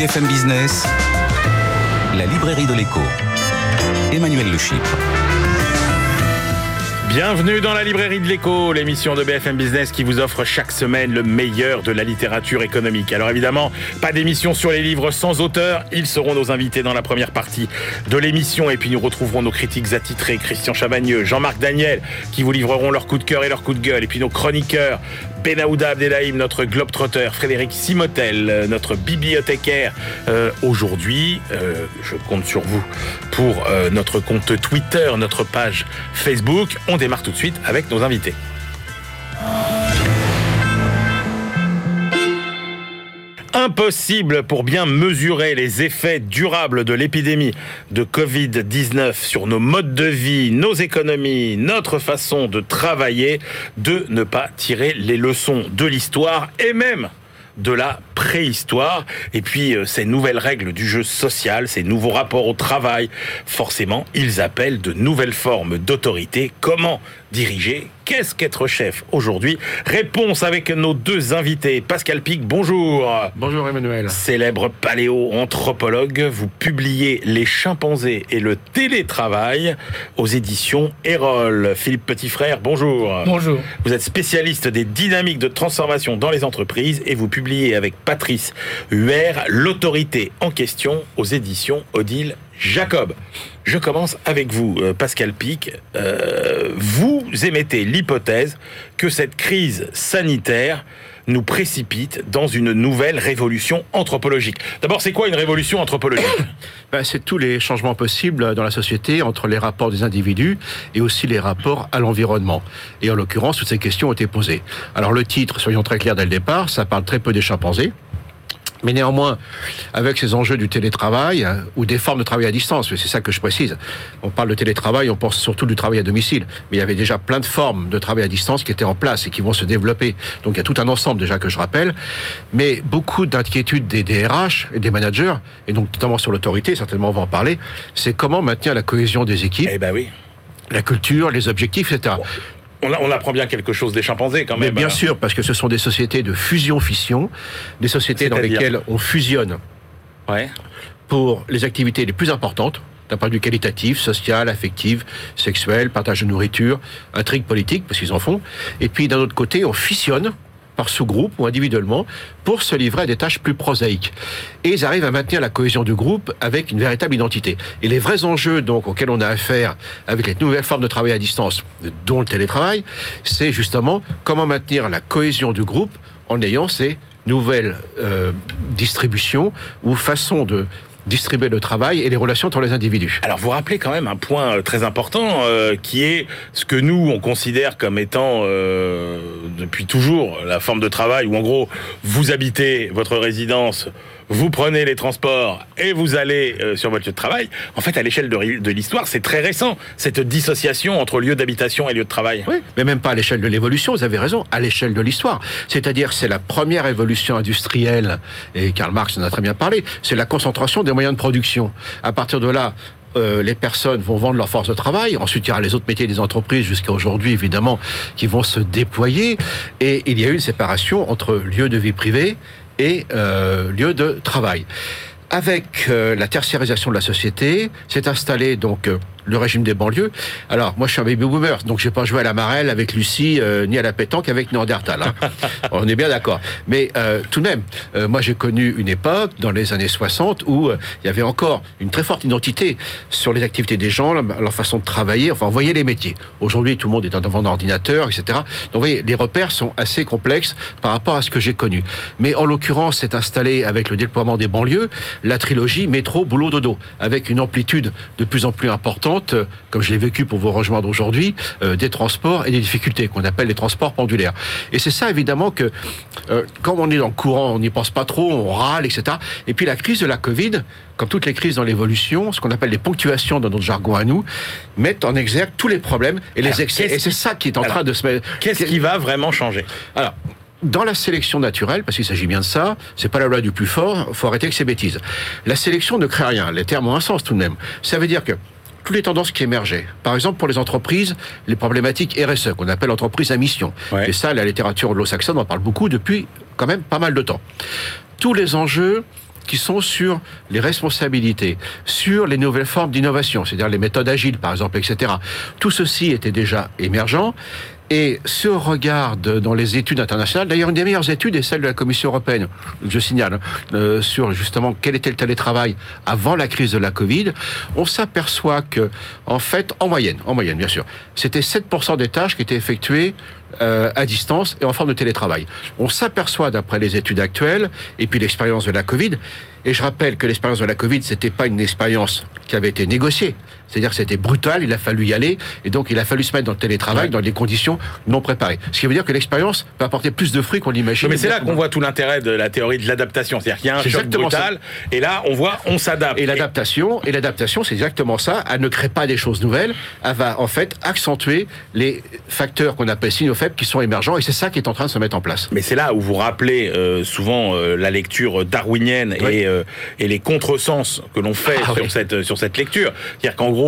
BFM Business, la librairie de l'écho. Emmanuel Le Chypre. Bienvenue dans la librairie de l'écho, l'émission de BFM Business qui vous offre chaque semaine le meilleur de la littérature économique. Alors évidemment, pas d'émission sur les livres sans auteur, ils seront nos invités dans la première partie de l'émission et puis nous retrouverons nos critiques attitrés, Christian Chavagneux, Jean-Marc Daniel, qui vous livreront leur coup de cœur et leur coup de gueule, et puis nos chroniqueurs, Benaouda Abdelhaim, notre globe-trotteur, Frédéric Simotel, notre bibliothécaire. Euh, Aujourd'hui, euh, je compte sur vous pour euh, notre compte Twitter, notre page Facebook. On démarre tout de suite avec nos invités. Impossible pour bien mesurer les effets durables de l'épidémie de Covid-19 sur nos modes de vie, nos économies, notre façon de travailler, de ne pas tirer les leçons de l'histoire et même de la préhistoire. Et puis, euh, ces nouvelles règles du jeu social, ces nouveaux rapports au travail, forcément, ils appellent de nouvelles formes d'autorité. Comment diriger Qu'est-ce qu'être chef aujourd'hui? Réponse avec nos deux invités. Pascal Pic, bonjour. Bonjour Emmanuel. Célèbre paléo-anthropologue, vous publiez Les chimpanzés et le télétravail aux éditions Erol. Philippe Petitfrère, bonjour. Bonjour. Vous êtes spécialiste des dynamiques de transformation dans les entreprises et vous publiez avec Patrice Huer L'autorité en question aux éditions Odile Jacob. Je commence avec vous, euh, Pascal Pic. Euh, vous émettez l'hypothèse que cette crise sanitaire nous précipite dans une nouvelle révolution anthropologique. D'abord, c'est quoi une révolution anthropologique ben, C'est tous les changements possibles dans la société entre les rapports des individus et aussi les rapports à l'environnement. Et en l'occurrence, toutes ces questions ont été posées. Alors le titre, soyons très clairs dès le départ, ça parle très peu des chimpanzés. Mais néanmoins, avec ces enjeux du télétravail euh, ou des formes de travail à distance, c'est ça que je précise. On parle de télétravail, on pense surtout du travail à domicile, mais il y avait déjà plein de formes de travail à distance qui étaient en place et qui vont se développer. Donc il y a tout un ensemble déjà que je rappelle, mais beaucoup d'inquiétudes des DRH et des managers, et donc notamment sur l'autorité, certainement on va en parler, c'est comment maintenir la cohésion des équipes. Eh ben oui. La culture, les objectifs, etc. On, apprend bien quelque chose des chimpanzés quand même. Mais bien sûr, parce que ce sont des sociétés de fusion-fission, des sociétés dans lesquelles on fusionne ouais. pour les activités les plus importantes, d'un point de vue qualitatif, social, affectif, sexuel, partage de nourriture, intrigue politique, parce qu'ils en font. Et puis d'un autre côté, on fissionne par sous-groupe ou individuellement pour se livrer à des tâches plus prosaïques. Et ils arrivent à maintenir la cohésion du groupe avec une véritable identité. Et les vrais enjeux donc auxquels on a affaire avec les nouvelles formes de travail à distance, dont le télétravail, c'est justement comment maintenir la cohésion du groupe en ayant ces nouvelles euh, distributions ou façons de distribuer le travail et les relations entre les individus. Alors vous rappelez quand même un point euh, très important euh, qui est ce que nous on considère comme étant euh, depuis toujours la forme de travail où en gros vous habitez votre résidence vous prenez les transports et vous allez euh, sur votre lieu de travail. En fait, à l'échelle de, l'histoire, c'est très récent, cette dissociation entre lieu d'habitation et lieu de travail. Oui, mais même pas à l'échelle de l'évolution, vous avez raison, à l'échelle de l'histoire. C'est-à-dire, c'est la première évolution industrielle, et Karl Marx en a très bien parlé, c'est la concentration des moyens de production. À partir de là, euh, les personnes vont vendre leur force de travail. Ensuite, il y aura les autres métiers des entreprises jusqu'à aujourd'hui, évidemment, qui vont se déployer. Et il y a eu une séparation entre lieu de vie privée et euh, lieu de travail. Avec euh, la tertiarisation de la société, s'est installé donc euh, le régime des banlieues. Alors, moi, je suis un baby boomer, donc j'ai pas joué à la marelle avec Lucie, euh, ni à la pétanque avec Néandertal. Hein. On est bien d'accord. Mais euh, tout de même, euh, moi, j'ai connu une époque, dans les années 60, où il y avait encore une très forte identité sur les activités des gens, leur façon de travailler, enfin, voyez les métiers. Aujourd'hui, tout le monde est devant un ordinateur, etc. Donc, vous voyez, les repères sont assez complexes par rapport à ce que j'ai connu. Mais en l'occurrence, c'est installé avec le déploiement des banlieues, la trilogie métro, boulot, dodo, avec une amplitude de plus en plus importante comme je l'ai vécu pour vous rejoindre aujourd'hui, euh, des transports et des difficultés qu'on appelle les transports pendulaires. Et c'est ça évidemment que, euh, quand on est dans le courant, on n'y pense pas trop, on râle, etc. Et puis la crise de la Covid, comme toutes les crises dans l'évolution, ce qu'on appelle les ponctuations dans notre jargon à nous, mettent en exergue tous les problèmes et les excès. Et c'est ça qui est en train de se mettre. Qu'est-ce qui va vraiment changer? Alors, dans la sélection naturelle, parce qu'il s'agit bien de ça, c'est pas la loi du plus fort, faut arrêter avec ces bêtises. La sélection ne crée rien. Les termes ont un sens tout de même. Ça veut dire que toutes les tendances qui émergeaient. Par exemple, pour les entreprises, les problématiques RSE, qu'on appelle entreprise à mission. Et ça, la littérature anglo-saxonne en parle beaucoup depuis quand même pas mal de temps. Tous les enjeux qui sont sur les responsabilités, sur les nouvelles formes d'innovation, c'est-à-dire les méthodes agiles, par exemple, etc. Tout ceci était déjà émergent. Et ce regard dans les études internationales, d'ailleurs une des meilleures études est celle de la Commission européenne, je signale, euh, sur justement quel était le télétravail avant la crise de la Covid, on s'aperçoit que, en fait, en moyenne, en moyenne bien sûr, c'était 7% des tâches qui étaient effectuées euh, à distance et en forme de télétravail. On s'aperçoit d'après les études actuelles et puis l'expérience de la Covid, et je rappelle que l'expérience de la Covid, c'était pas une expérience qui avait été négociée. C'est-à-dire que c'était brutal, il a fallu y aller, et donc il a fallu se mettre dans le télétravail dans des conditions non préparées. Ce qui veut dire que l'expérience peut apporter plus de fruits qu'on l'imagine. Mais c'est là qu'on voit tout l'intérêt de la théorie de l'adaptation. C'est-à-dire qu'il y a un choc brutal, et là on voit, on s'adapte. Et l'adaptation, et l'adaptation, c'est exactement ça. Elle ne crée pas des choses nouvelles, elle va en fait accentuer les facteurs qu'on appelle signaux faibles qui sont émergents, et c'est ça qui est en train de se mettre en place. Mais c'est là où vous rappelez euh, souvent euh, la lecture darwinienne et, euh, et les contresens que l'on fait ah sur, cette, sur cette lecture. C'est-à-dire qu'en gros,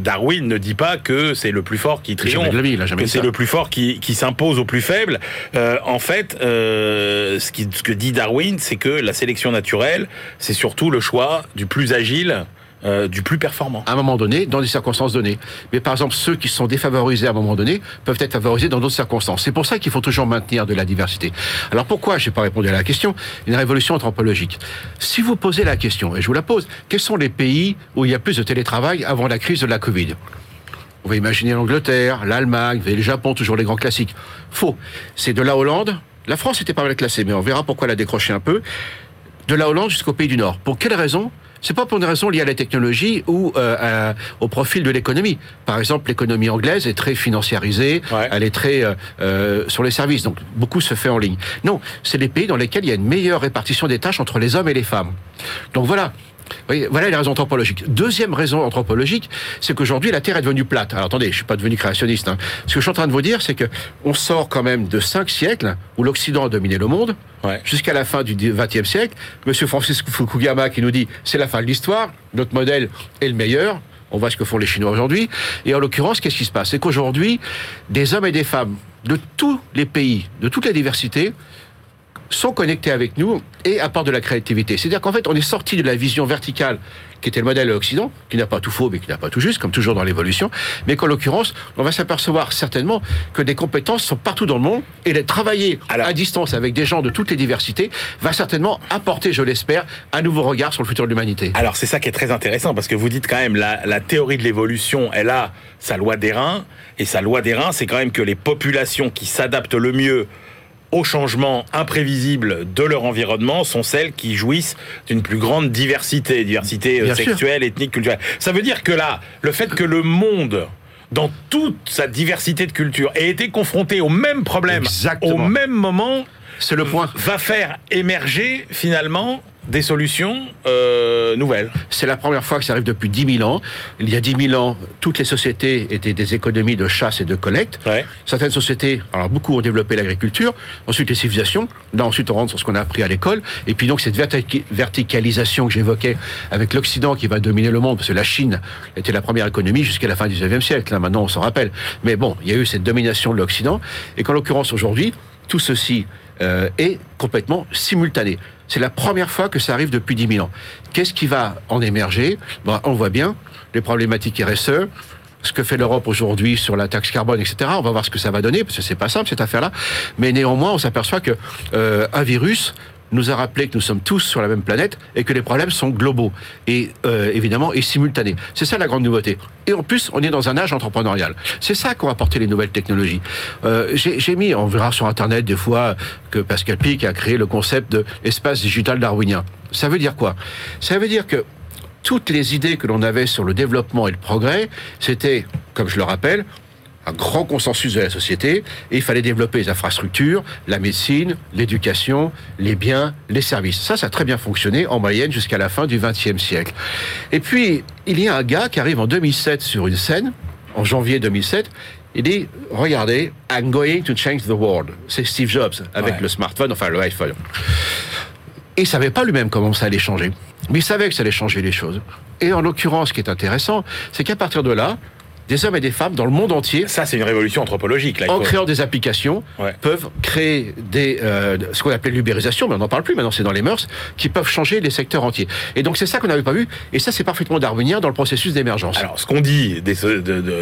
Darwin ne dit pas que c'est le plus fort qui triomphe, que c'est le plus fort qui, qui s'impose au plus faible. en fait, ce, qui, ce que dit Darwin, c'est que la sélection naturelle, c'est surtout le choix du plus agile euh, du plus performant. À un moment donné, dans des circonstances données. Mais par exemple, ceux qui sont défavorisés à un moment donné peuvent être favorisés dans d'autres circonstances. C'est pour ça qu'il faut toujours maintenir de la diversité. Alors pourquoi je n'ai pas répondu à la question? Une révolution anthropologique. Si vous posez la question, et je vous la pose, quels sont les pays où il y a plus de télétravail avant la crise de la Covid? On va imaginer l'Angleterre, l'Allemagne, le Japon, toujours les grands classiques. Faux. C'est de la Hollande. La France était pas mal classée, mais on verra pourquoi elle a décroché un peu. De la Hollande jusqu'au pays du Nord. Pour quelle raison c'est pas pour une raison liée à la technologie ou euh, au profil de l'économie. Par exemple, l'économie anglaise est très financiarisée, elle est très euh, euh, sur les services, donc beaucoup se fait en ligne. Non, c'est des pays dans lesquels il y a une meilleure répartition des tâches entre les hommes et les femmes. Donc voilà, voilà les raisons anthropologiques. Deuxième raison anthropologique, c'est qu'aujourd'hui la Terre est devenue plate. Alors attendez, je suis pas devenu créationniste. Hein. Ce que je suis en train de vous dire, c'est que on sort quand même de cinq siècles où l'Occident a dominé le monde, jusqu'à la fin du XXe siècle. Monsieur Francis Fukuyama qui nous dit c'est la fin de l'histoire, notre modèle est le meilleur. On voit ce que font les Chinois aujourd'hui. Et en l'occurrence, qu'est-ce qui se passe? C'est qu'aujourd'hui, des hommes et des femmes de tous les pays, de toute la diversité, sont connectés avec nous et apportent de la créativité. C'est-à-dire qu'en fait, on est sorti de la vision verticale qui était le modèle de l'Occident, qui n'a pas tout faux, mais qui n'a pas tout juste, comme toujours dans l'évolution, mais qu'en l'occurrence, on va s'apercevoir certainement que des compétences sont partout dans le monde, et de travailler à distance avec des gens de toutes les diversités va certainement apporter, je l'espère, un nouveau regard sur le futur de l'humanité. Alors c'est ça qui est très intéressant, parce que vous dites quand même, la, la théorie de l'évolution, elle a sa loi des reins, et sa loi des reins, c'est quand même que les populations qui s'adaptent le mieux aux changements imprévisibles de leur environnement sont celles qui jouissent d'une plus grande diversité, diversité euh, sexuelle, ethnique, culturelle. Ça veut dire que là, le fait que le monde dans toute sa diversité de culture ait été confronté au même problème au même moment, c'est le point. Va faire émerger finalement des solutions euh, nouvelles. C'est la première fois que ça arrive depuis 10 000 ans. Il y a 10 000 ans, toutes les sociétés étaient des économies de chasse et de collecte. Certaines sociétés, alors beaucoup ont développé l'agriculture, ensuite les civilisations, là ensuite on rentre sur ce qu'on a appris à l'école, et puis donc cette verticalisation que j'évoquais avec l'Occident qui va dominer le monde, parce que la Chine était la première économie jusqu'à la fin du 19e siècle, là maintenant on s'en rappelle. Mais bon, il y a eu cette domination de l'Occident, et qu'en l'occurrence aujourd'hui, tout ceci euh, est complètement simultané. C'est la première fois que ça arrive depuis 10 000 ans. Qu'est-ce qui va en émerger? Bon, On voit bien les problématiques RSE, ce que fait l'Europe aujourd'hui sur la taxe carbone, etc. On va voir ce que ça va donner, parce que c'est pas simple cette affaire-là. Mais néanmoins, on s'aperçoit que euh, un virus nous a rappelé que nous sommes tous sur la même planète et que les problèmes sont globaux et euh, évidemment et simultanés. C'est ça la grande nouveauté. Et en plus, on est dans un âge entrepreneurial. C'est ça qu'ont apporté les nouvelles technologies. Euh, J'ai mis, on verra sur Internet des fois que Pascal Pic a créé le concept de digital darwinien. Ça veut dire quoi? Ça veut dire que toutes les idées que l'on avait sur le développement et le progrès, c'était, comme je le rappelle, un grand consensus de la société et il fallait développer les infrastructures, la médecine, l'éducation, les biens, les services. Ça, ça a très bien fonctionné en moyenne jusqu'à la fin du XXe siècle. Et puis, il y a un gars qui arrive en 2007 sur une scène, en janvier 2007, il dit, regardez, I'm going to change the world. C'est Steve Jobs avec le smartphone, enfin le iPhone. Et il savait pas lui-même comment ça allait changer. Mais il savait que ça allait changer les choses. Et en l'occurrence, ce qui est intéressant, c'est qu'à partir de là, des hommes et des femmes dans le monde entier. Ça, c'est une révolution anthropologique. Là, en créant des applications, peuvent créer des, euh, ce qu'on appelle l'ubérisation, mais on n'en parle plus maintenant, c'est dans les mœurs, qui peuvent changer les secteurs entiers. Et donc c'est ça qu'on n'avait pas vu, et ça c'est parfaitement darwinien dans le processus d'émergence. Alors ce qu'on dit des,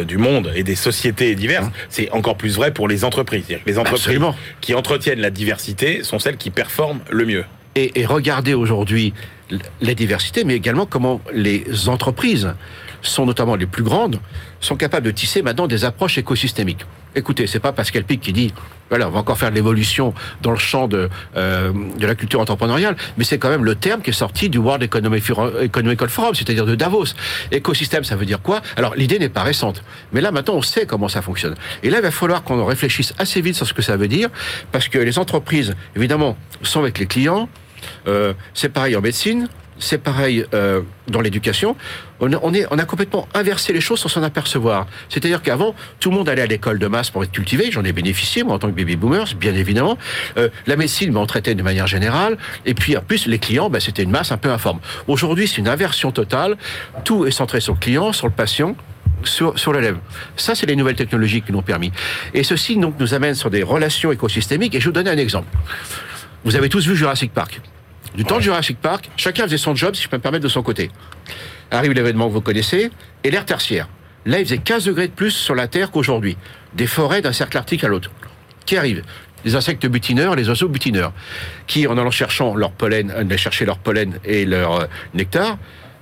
du monde et des sociétés diverses, hein c'est encore plus vrai pour les entreprises. Les entreprises qui entretiennent la diversité sont celles qui performent le mieux. Et, et regardez aujourd'hui la diversité, mais également comment les entreprises sont notamment les plus grandes, sont capables de tisser maintenant des approches écosystémiques. Écoutez, c'est pas Pascal Pic qui dit voilà, on va encore faire de l'évolution dans le champ de, euh, de la culture entrepreneuriale, mais c'est quand même le terme qui est sorti du World Economic Forum, c'est-à-dire de Davos. Écosystème, ça veut dire quoi? Alors, l'idée n'est pas récente, mais là, maintenant, on sait comment ça fonctionne. Et là, il va falloir qu'on réfléchisse assez vite sur ce que ça veut dire, parce que les entreprises, évidemment, sont avec les clients, euh, c'est pareil en médecine, c'est pareil euh, dans l'éducation. On, on, on a complètement inversé les choses sans s'en apercevoir. C'est-à-dire qu'avant, tout le monde allait à l'école de masse pour être cultivé. J'en ai bénéficié, moi, en tant que baby boomers, bien évidemment. Euh, la médecine, ben, on traitait de manière générale. Et puis, en plus, les clients, ben, c'était une masse un peu informe. Aujourd'hui, c'est une inversion totale. Tout est centré sur le client, sur le patient. Sur, sur l'élève. Ça, c'est les nouvelles technologies qui nous ont permis. Et ceci donc, nous amène sur des relations écosystémiques. Et je vais vous donner un exemple. Vous avez tous vu Jurassic Park. Du temps de Jurassic Park, chacun faisait son job, si je peux me permettre, de son côté. Arrive l'événement que vous connaissez, et l'ère tertiaire. Là, il faisait 15 degrés de plus sur la Terre qu'aujourd'hui. Des forêts d'un cercle arctique à l'autre. Qui arrive? Les insectes butineurs, les oiseaux butineurs, qui, en allant cherchant leur pollen, euh, chercher leur pollen et leur euh, nectar,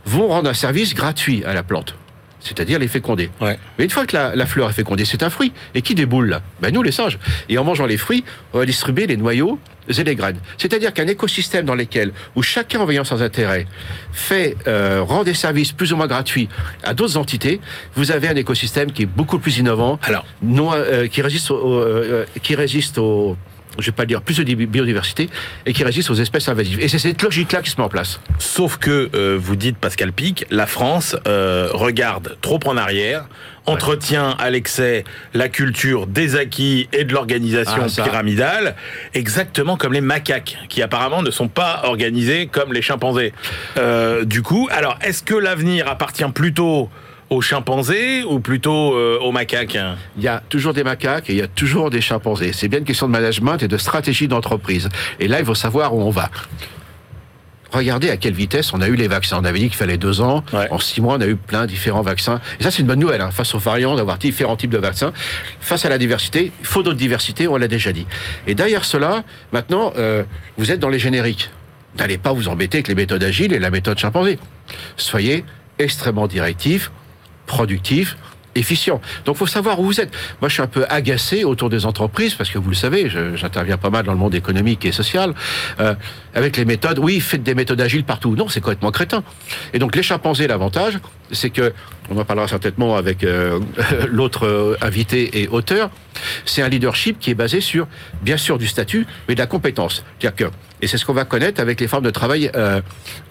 vont rendre un service gratuit à la plante c'est-à-dire les féconder. Mais une fois que la, fleur est fécondée, c'est un fruit. Et qui déboule là ben Nous, les singes. Et en mangeant les fruits, on va distribuer les noyaux et les graines. C'est-à-dire qu'un écosystème dans lequel, où chacun en veillant sans intérêt, fait euh, rend des services plus ou moins gratuits à d'autres entités, vous avez un écosystème qui est beaucoup plus innovant, Alors, non, euh, qui résiste, au, euh, qui résiste au je vais pas dire plus de biodiversité, et qui résiste aux espèces invasives. Et c'est cette logique-là qui se met en place. Sauf que, euh, vous dites Pascal Pic, la France euh, regarde trop en arrière, entretient à l'excès la culture des acquis et de l'organisation ah, pyramidale, exactement comme les macaques, qui apparemment ne sont pas organisés comme les chimpanzés. Euh, du coup, alors, est-ce que l'avenir appartient plutôt aux chimpanzés ou plutôt euh, aux macaques Il y a toujours des macaques et il y a toujours des chimpanzés. C'est bien une question de management et de stratégie d'entreprise. Et là, il faut savoir où on va. Regardez à quelle vitesse on a eu les vaccins. On avait dit qu'il fallait deux ans. En six mois, on a eu plein de différents vaccins. Et ça, c'est une bonne nouvelle. Hein. Face aux variants, d'avoir différents types de vaccins. Face à la diversité, il faut d'autres diversités, on l'a déjà dit. Et derrière cela, maintenant, euh, vous êtes dans les génériques. N'allez pas vous embêter avec les méthodes agiles et la méthode chimpanzé. Soyez extrêmement directifs, productif, efficient. Donc, faut savoir où vous êtes. Moi, je suis un peu agacé autour des entreprises parce que vous le savez, j'interviens pas mal dans le monde économique et social euh, avec les méthodes. Oui, faites des méthodes agiles partout. Non, c'est complètement crétin. Et donc, les chimpanzés, l'avantage, c'est que on en parlera certainement avec euh, l'autre euh, invité et auteur. C'est un leadership qui est basé sur, bien sûr, du statut, mais de la compétence. C'est-à-dire que et c'est ce qu'on va connaître avec les formes de travail euh,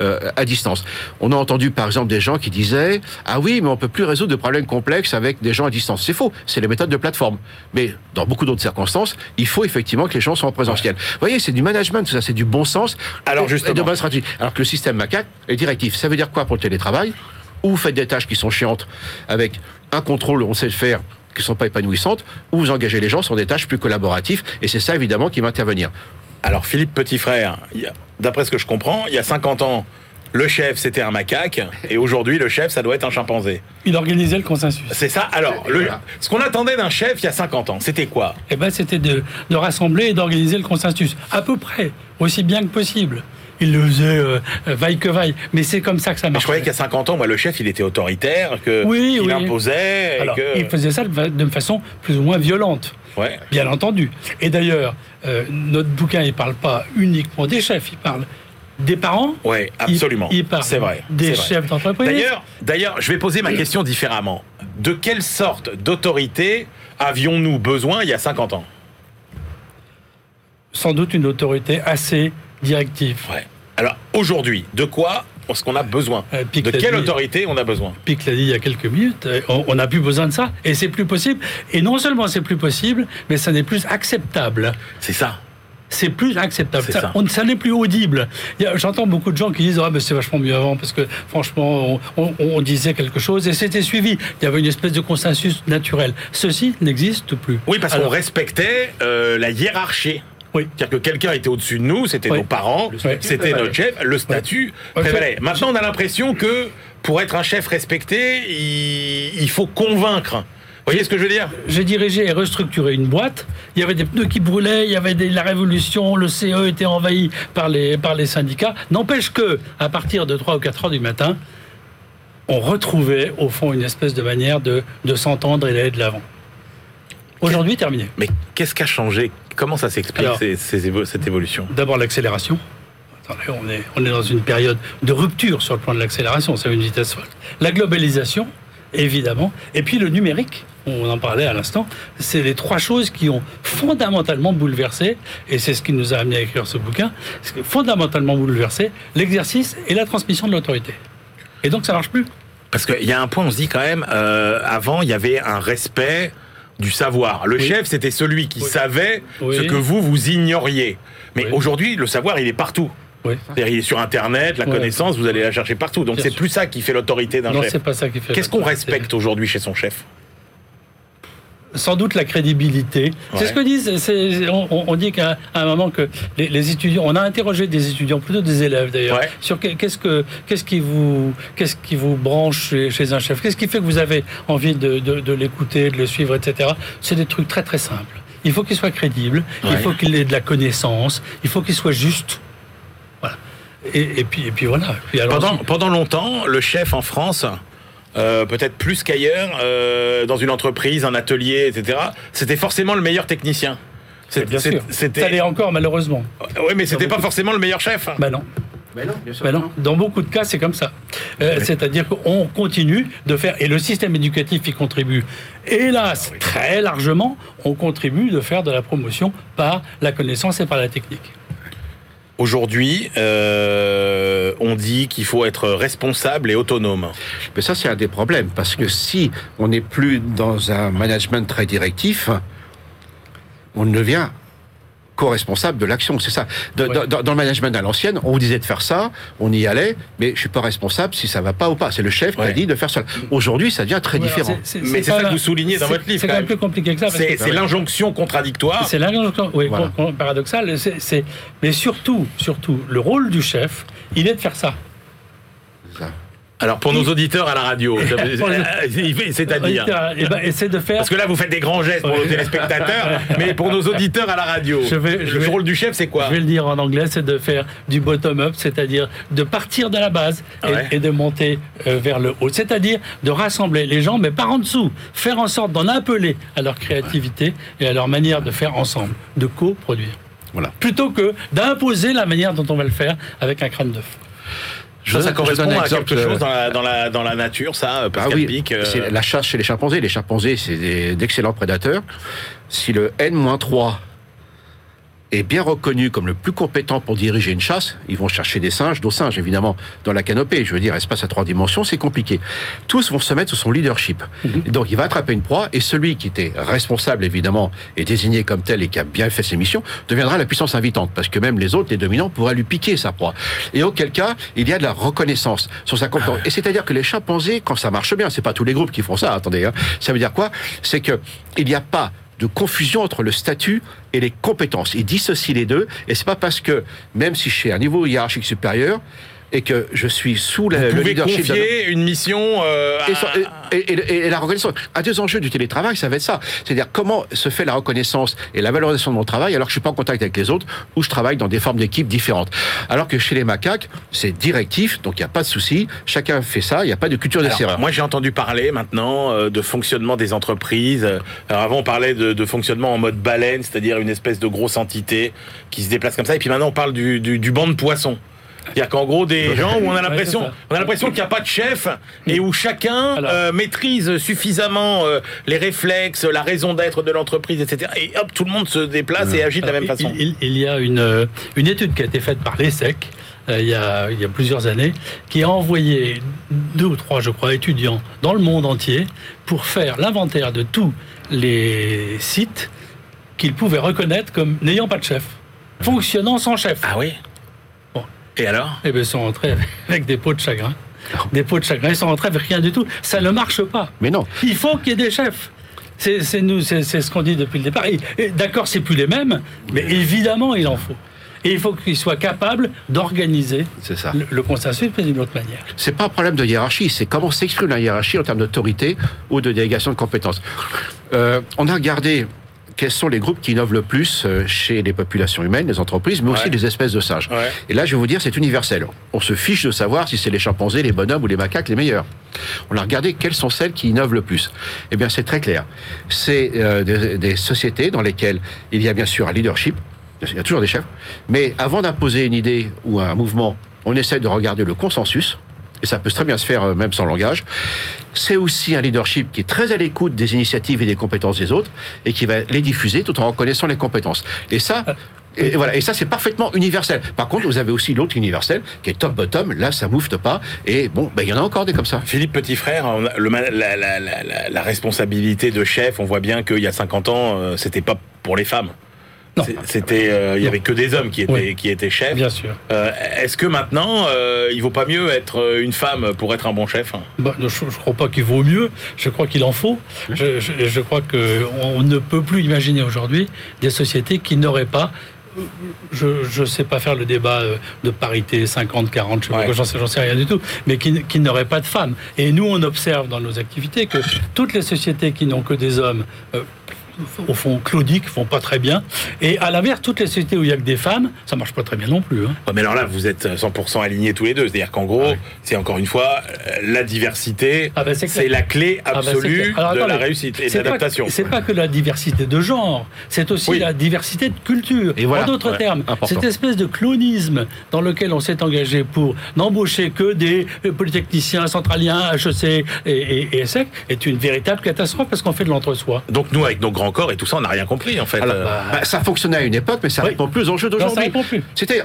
euh, à distance. On a entendu par exemple des gens qui disaient ah oui mais on peut plus résoudre de problèmes complexes avec des gens à distance. C'est faux, c'est les méthodes de plateforme. Mais dans beaucoup d'autres circonstances, il faut effectivement que les gens soient en présentiel. Vous voyez, c'est du management, tout ça, c'est du bon sens. Alors justement, de bonne stratégie. Alors que le système macaque est directif. Ça veut dire quoi pour le télétravail? Ou vous faites des tâches qui sont chiantes avec un contrôle, on sait le faire, qui ne sont pas épanouissantes, ou vous engagez les gens sur des tâches plus collaboratives, et c'est ça évidemment qui va intervenir. Alors Philippe Petit Frère, d'après ce que je comprends, il y a 50 ans, le chef c'était un macaque et aujourd'hui le chef ça doit être un chimpanzé. Il organisait le consensus. C'est ça. Alors, ce qu'on attendait d'un chef il y a 50 ans, c'était quoi? Eh ben c'était de, rassembler et d'organiser le consensus, à peu près, aussi bien que possible il le faisait euh, vaille que vaille. Mais c'est comme ça que ça marche. Je croyais qu'à 50 ans, moi, le chef, il était autoritaire, que oui, il imposait. Il faisait ça de façon plus ou moins violente. Ouais. Bien entendu. Et d'ailleurs, euh, notre bouquin, il parle pas uniquement des chefs, il parle des parents. Oui, absolument. Il, parle c'est vrai. Des chefs d'entreprise. D'ailleurs, d'ailleurs, je vais poser ma question différemment. De quelle sorte d'autorité avions-nous besoin il y a 50 ans? Sans doute une autorité assez directive. Ouais. Alors aujourd'hui, de quoi est-ce qu'on a besoin euh, De quelle autorité on a besoin Pic l'a dit il y a quelques minutes, euh, on n'a plus besoin de ça. Et c'est plus possible. Et non seulement c'est plus possible, mais ça n'est plus acceptable. C'est ça. c'est plus acceptable. Ça, ça. on- ça n'est plus audible. J'entends beaucoup de gens qui disent ah mais c'est vachement mieux avant parce que franchement on, on- on disait quelque chose et c'était suivi. Il y avait une espèce de consensus naturel. Ceci n'existe plus. Oui, parce qu'on respectait euh, la hiérarchie. Oui. C'est-à-dire que quelqu'un était au-dessus de nous, c'était Oui. nos parents, c'était notre chef, le statut prévalait. Maintenant, on a l'impression que pour être un chef respecté, il, il faut convaincre. Vous voyez ce que je veux dire? J'ai dirigé et restructuré une boîte. Il y avait des pneus qui brûlaient, il y avait des- la révolution, le CE était envahi par les, par les syndicats. N'empêche que, à partir de 3 ou 4 heures du matin, on retrouvait au fond une espèce de manière de, de s'entendre et d'aller de l'avant. Aujourd'hui, terminé. Mais qu'est-ce qui a changé? Comment ça s'explique Alors- ces- ces évo- cette évolution D'abord l'accélération. On est, on est dans une période de rupture sur le plan de l'accélération, c'est une vitesse folle. La globalisation, évidemment, et puis le numérique, on en parlait à l'instant, c'est les trois choses qui ont fondamentalement bouleversé, et c'est ce qui nous a amené à écrire ce bouquin, fondamentalement bouleversé l'exercice et la transmission de l'autorité. Et donc ça marche plus. Parce qu'il y a un point, on se dit quand même, euh, avant, il y avait un respect du savoir. Le Oui. chef, c'était celui qui Oui. savait Oui. ce que vous, vous ignoriez. Mais aujourd'hui, le savoir, il est partout. C'est-à-dire, il est sur Internet, la connaissance, vous allez la chercher partout. Donc c'est plus ça qui fait l'autorité d'un Non, chef. c'est pas ça qui fait. Qu'est-ce qu'on respecte aujourd'hui chez son chef? Sans doute la crédibilité. Ouais. C'est ce que disent. on, dit qu'à un moment que les, les étudiants, on a interrogé des étudiants, plutôt des élèves d'ailleurs, Ouais. sur que- qu'est-ce que qu'est-ce qui vous qu'est-ce qui vous branche chez, chez un chef, qu'est-ce qui fait que vous avez envie de, de- de l'écouter, de le suivre, etc. C'est des trucs très très simples. Il faut qu'il soit crédible, il faut qu'il ait de la connaissance, il faut qu'il soit juste. Voilà. Et, et puis et puis voilà. Puis pendant, pendant longtemps, le chef en France, euh, peut-être plus qu'ailleurs, euh, dans une entreprise, un atelier, etc., c'était forcément le meilleur technicien. Ça C'était. l'est encore malheureusement. Oui, mais c'était pas forcément le meilleur chef. Ben non. Mais non, bien sûr. Ben non, dans beaucoup de cas, c'est comme ça. Euh, C'est-à-dire qu'on continue de faire, et le système éducatif y contribue, hélas, très largement, on contribue de faire de la promotion par la connaissance et par la technique. Aujourd'hui, euh, on dit qu'il faut être responsable et autonome. Mais ça, c'est un des problèmes, parce que si on n'est plus dans un management très directif, on devient co-responsable de l'action, c'est ça. De- Ouais. dans, dans le management à l'ancienne, on vous disait de faire ça, on y allait, mais je suis pas responsable si ça va pas ou pas. C'est le chef qui a dit de faire ça. Aujourd'hui, ça devient très différent. Mais c'est ça que vous soulignez dans votre livre, C'est quand quand même plus compliqué que ça. parce C'est que- c'est l'injonction contradictoire. C'est l'injonction, oui, Voilà. con- con- paradoxal. c'est- c'est- mais surtout, surtout, le rôle du chef, il est de faire ça. Ça. Alors pour nos auditeurs à la radio, c'est-à-dire Et ben, et c'est de faire. Parce que là, vous faites des grands gestes pour nos téléspectateurs, mais pour nos auditeurs à la radio, Je vais- je le vais- rôle du chef, c'est quoi Je vais le dire en anglais, c'est de faire du bottom-up, c'est-à-dire de partir de la base et, Ouais. et de monter euh, vers le haut. C'est-à-dire de rassembler les gens, mais par en dessous. Faire en sorte d'en appeler à leur créativité et à leur manière de faire ensemble, de coproduire. Voilà. Plutôt que d'imposer la manière dont on va le faire avec un crâne d'œuf. Ça, ça je correspond à quelque chose euh, dans la, dans la, dans la nature, ça, Ah Pascal oui, Pic, euh, c'est la chasse chez les chimpanzés. Les chimpanzés, c'est d'excellents prédateurs. Si le N-3 est bien reconnu comme le plus compétent pour diriger une chasse, ils vont chercher des singes, d'autres singes évidemment, dans la canopée. Je veux dire, espace à trois dimensions, c'est compliqué. Tous vont se mettre sous son leadership. Et Donc il va attraper une proie et celui qui était responsable évidemment et désigné comme tel et qui a bien fait ses missions deviendra la puissance invitante parce que même les autres, les dominants, pourraient lui piquer sa proie. Et auquel cas, il y a de la reconnaissance sur sa compétence. Et c'est-à-dire que les chimpanzés, quand ça marche bien, c'est pas tous les groupes qui font ça. Attendez, hein. ça veut dire quoi? C'est que il n'y a pas de confusion entre le statut et les compétences. Ils dissocient les deux, et c'est pas parce que, même si je suis un niveau hiérarchique supérieur, et que je suis sous la- vous le leadership confier une mission euh, et, à- so- et- et- et la reconnaissance. Un des enjeux du télétravail, ça va être ça. C'est-à-dire comment se fait la reconnaissance et la valorisation de mon travail alors que je suis pas en contact avec les autres ou je travaille dans des formes d'équipe différentes. Alors que chez les macaques, c'est directif, donc il n'y a pas de souci. Chacun fait ça, il n'y a pas de culture des erreurs. moi, j'ai entendu parler maintenant euh, de fonctionnement des entreprises. Alors, avant, on parlait de, de fonctionnement en mode baleine, c'est-à-dire une espèce de grosse entité qui se déplace comme ça. Et puis maintenant, on parle du, du, du banc de poissons. C'est-à-dire qu'en gros, des gens où on a l'impression, on a l'impression qu'il n'y a pas de chef et où chacun Alors. euh, maîtrise suffisamment euh, les réflexes, la raison d'être de l'entreprise, etc. Et hop, tout le monde se déplace et agit de la même façon. Il, y a une, euh, une étude qui a été faite par l'ESSEC euh, il, y a, il y a plusieurs années, qui a envoyé deux ou trois, je crois, étudiants dans le monde entier pour faire l'inventaire de tous les sites qu'ils pouvaient reconnaître comme n'ayant pas de chef. fonctionnant sans chef. Ah oui. Et alors? Eh bien, ils sont rentrés avec des pots de chagrin. Des pots de chagrin, ils sont rentrés avec rien du tout. Ça ne marche pas. Mais non. Il faut qu'il y ait des chefs. C'est c'est nous, c'est c'est ce qu'on dit depuis le départ. Et- et D'accord, c'est plus les mêmes, mais évidemment, il en faut. Et il faut qu'ils soient capables d'organiser C'est ça. le, le consensus mais d'une autre manière. C'est pas un problème de hiérarchie, c'est comment s'exprime la hiérarchie en termes d'autorité ou de délégation de compétences. Euh, on a regardé quels sont les groupes qui innovent le plus euh, chez les populations humaines, les entreprises, mais aussi les espèces de. Ouais. Et là, je vais vous dire, c'est universel. On se fiche de savoir si c'est les chimpanzés, les bonhommes ou les macaques les meilleurs. On a regardé quelles sont celles qui innovent le plus. Eh bien, c'est très clair. C'est euh, des, des sociétés dans lesquelles il y a bien sûr un leadership, il y a toujours des chefs, mais avant d'imposer une idée ou un mouvement, on essaie de regarder le consensus, et ça peut très bien se faire euh, même sans langage. C'est aussi un leadership qui est très à l'écoute des initiatives et des compétences des autres, et qui va les diffuser tout en reconnaissant les compétences. Et ça, et voilà, et ça c'est parfaitement universel. Par contre, vous avez aussi l'autre universel qui est top bottom. Là, ça moufte pas. Et bon, ben, il y en a encore des comme ça. Philippe Petit Frère, on a le ma- la, la- la- la- la responsabilité de chef, on voit bien qu'il y a 50 ans, euh, c'était pas pour les femmes. C'était, euh, il y avait que des hommes qui étaient, Oui. qui étaient chefs. Bien sûr. Euh, Est-ce que maintenant, euh, il vaut pas mieux être euh, une femme pour être un bon chef? Bah, je ne crois pas qu'il vaut mieux, je crois qu'il en faut. Je, je- je crois qu'on ne peut plus imaginer aujourd'hui des sociétés qui n'auraient pas. Je ne sais pas faire le débat de parité 50-40, je sais pas Ouais. quoi, j'en sais, rien du tout, mais qui, qui n'auraient pas de femmes. Et nous, on observe dans nos activités que toutes les sociétés qui n'ont que des hommes, euh, au fond, claudiques, font pas très bien. Et à l'inverse, toutes les sociétés où il y a que des femmes, ça marche pas très bien non plus. hein. Ouais, Mais alors là, vous êtes 100% alignés tous les deux. C'est-à-dire qu'en gros, c'est encore une fois, la diversité, Ah ben, c'est la clé Ah ben, absolue clair. Alors, de la réussite et de l'adaptation. C'est pas que la diversité de genre, c'est aussi Oui. la diversité de culture. Et voilà. en d'autres Ouais. termes, Important. cette espèce de clonisme dans lequel on s'est engagé pour n'embaucher que des euh, polytechniciens centraliens, HEC et, et, et ESSEC est une véritable catastrophe parce qu'on fait de l'entre-soi. Donc nous, avec nos grands corps et tout ça, on n'a rien compris en fait. Alors, Euh, bah, ça fonctionnait à une époque, mais ça Oui. répond plus aux enjeux d'aujourd'hui. C'était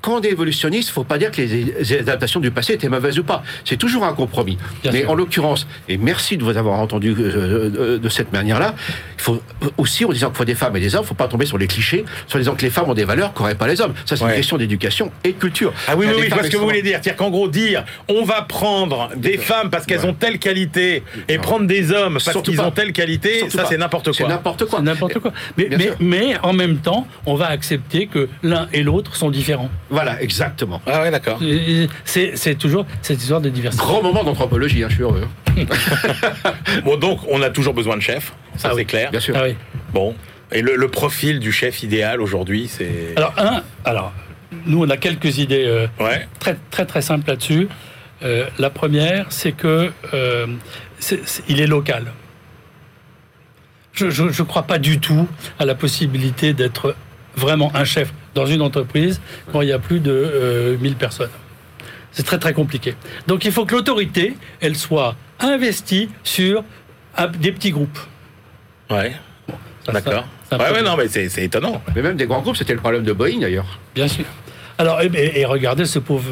quand on est évolutionniste, il ne faut pas dire que les, adaptations du passé étaient mauvaises ou pas. C'est toujours un compromis. Bien Mais sûr. en l'occurrence, et merci de vous avoir entendu euh, euh, de cette manière-là, il faut aussi, en disant qu'il faut des femmes et des hommes, il ne faut pas tomber sur les clichés, sur disant que les femmes ont des valeurs qu'auraient pas les hommes. Ça, c'est Ouais. une question d'éducation et de culture. Ah oui, oui, oui, je vois ce que vous voulez dire. C'est-à-dire qu'en gros, dire on va prendre des femmes parce qu'elles ont telle qualité et prendre des hommes parce qu'ils ont telle qualité, Surtout ça c'est n'importe C'est quoi. n'importe quoi. C'est n'importe quoi. Mais en même temps, on va accepter que l'un et l'autre sont différents. Voilà, exactement. Ah ouais, d'accord. C'est c'est toujours cette histoire de diversité. Grand moment d'anthropologie, hein, je suis heureux. Bon, donc on a toujours besoin de chef, ça Ah c'est oui. clair. Bien sûr. Ah oui. Bon, et le, le profil du chef idéal aujourd'hui, c'est. Alors, un, alors, nous, on a quelques idées euh, Ouais. très, très, très simples là-dessus. Euh, la première, c'est que euh, c'est- c'est- il est local. Je ne crois pas du tout à la possibilité d'être vraiment un chef dans une entreprise quand il y a plus de euh, 1000 personnes. C'est très très compliqué. Donc il faut que l'autorité, elle soit investie sur un- des petits groupes. Ouais. D'accord. Ouais, ouais, non, mais c'est étonnant. Mais même des grands groupes, c'était le problème de Boeing d'ailleurs. Bien sûr. Alors, et regardez ce pauvre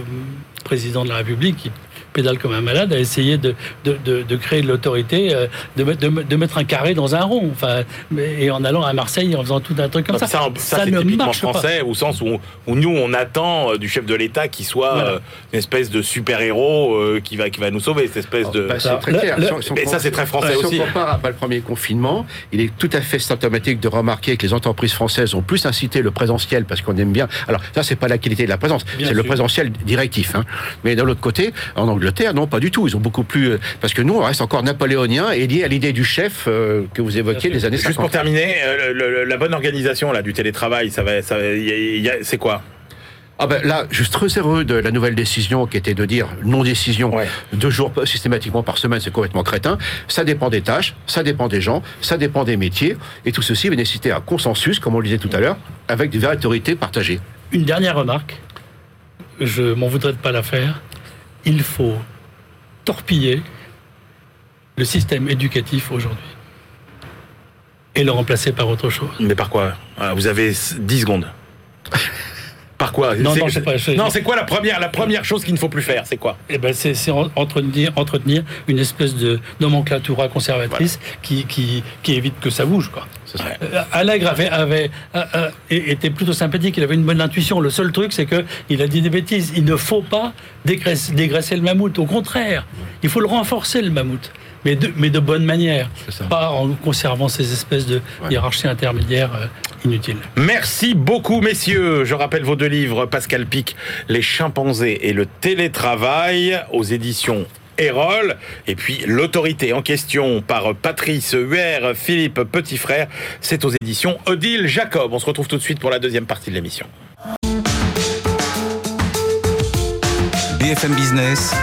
président de la République qui pédale comme un malade à essayer de, de, de- de créer de l'autorité, euh, de, mettre- de, mettre- de mettre un carré dans un rond. Enfin, et en allant à Marseille, en faisant tout un truc comme Non, ça. ça, ça, c'est typiquement marche pas. français, au sens où, où nous, on attend euh, du chef de l'État qu'il soit Voilà. euh, une espèce de super-héros euh, qui, va, qui va nous sauver, cette espèce de... Bah, c'est Alors, très le- clair. le- Si on- si on Mais ça, c'est très français si aussi. on compare après le premier confinement, il est tout à fait symptomatique de remarquer que les entreprises françaises ont plus incité le présentiel parce qu'on aime bien. Alors, ça, c'est pas la qualité de la présence, c'est le présentiel directif. hein. Mais de l'autre côté, en Angleterre, non, pas du tout. Ils ont beaucoup plus. euh, Parce que nous, on reste encore napoléonien et lié à l'idée du chef euh, que vous évoquiez des années Juste 50. pour terminer, euh, le- le- la bonne organisation là, du télétravail, ça va, ça, va- y a- y a- c'est quoi? Ah ben là, je suis très heureux de la nouvelle décision qui était de dire non-décision Ouais. deux jours systématiquement par semaine, c'est complètement crétin. Ça dépend des tâches, ça dépend des gens, ça dépend des métiers, et tout ceci va nécessiter un consensus, comme on le disait tout à l'heure, avec des vraies autorités partagées. Une dernière remarque, je m'en voudrais de pas la faire. Il faut torpiller le système éducatif aujourd'hui et le remplacer par autre chose. Mais par quoi? Ah, Vous avez 10 secondes. Par quoi Non, C'est- non, c'est pas- c'est- Non, c'est quoi la première, la première chose qu'il ne faut plus faire C'est quoi Eh ben, c'est c'est en- entretenir, entretenir une espèce de nomenclatura conservatrice qui, qui, qui évite que ça bouge. Quoi. Euh, Allègre avait, avait, euh, euh, était plutôt sympathique, il avait une bonne intuition. Le seul truc, c'est que il a dit des bêtises. Il ne faut pas dégraisser, dégraisser le mammouth. Au contraire, il faut le renforcer, le mammouth. Mais de, mais de bonne manière. Pas en conservant ces espèces de Ouais. hiérarchies intermédiaires inutiles. Merci beaucoup, messieurs. Je rappelle vos deux livres, Pascal Pic, Les chimpanzés et le télétravail, aux éditions Erol. Et puis, L'autorité en question par Patrice Huer, Philippe Petitfrère. C'est aux éditions Odile Jacob. On se retrouve tout de suite pour la deuxième partie de l'émission. BFM Business,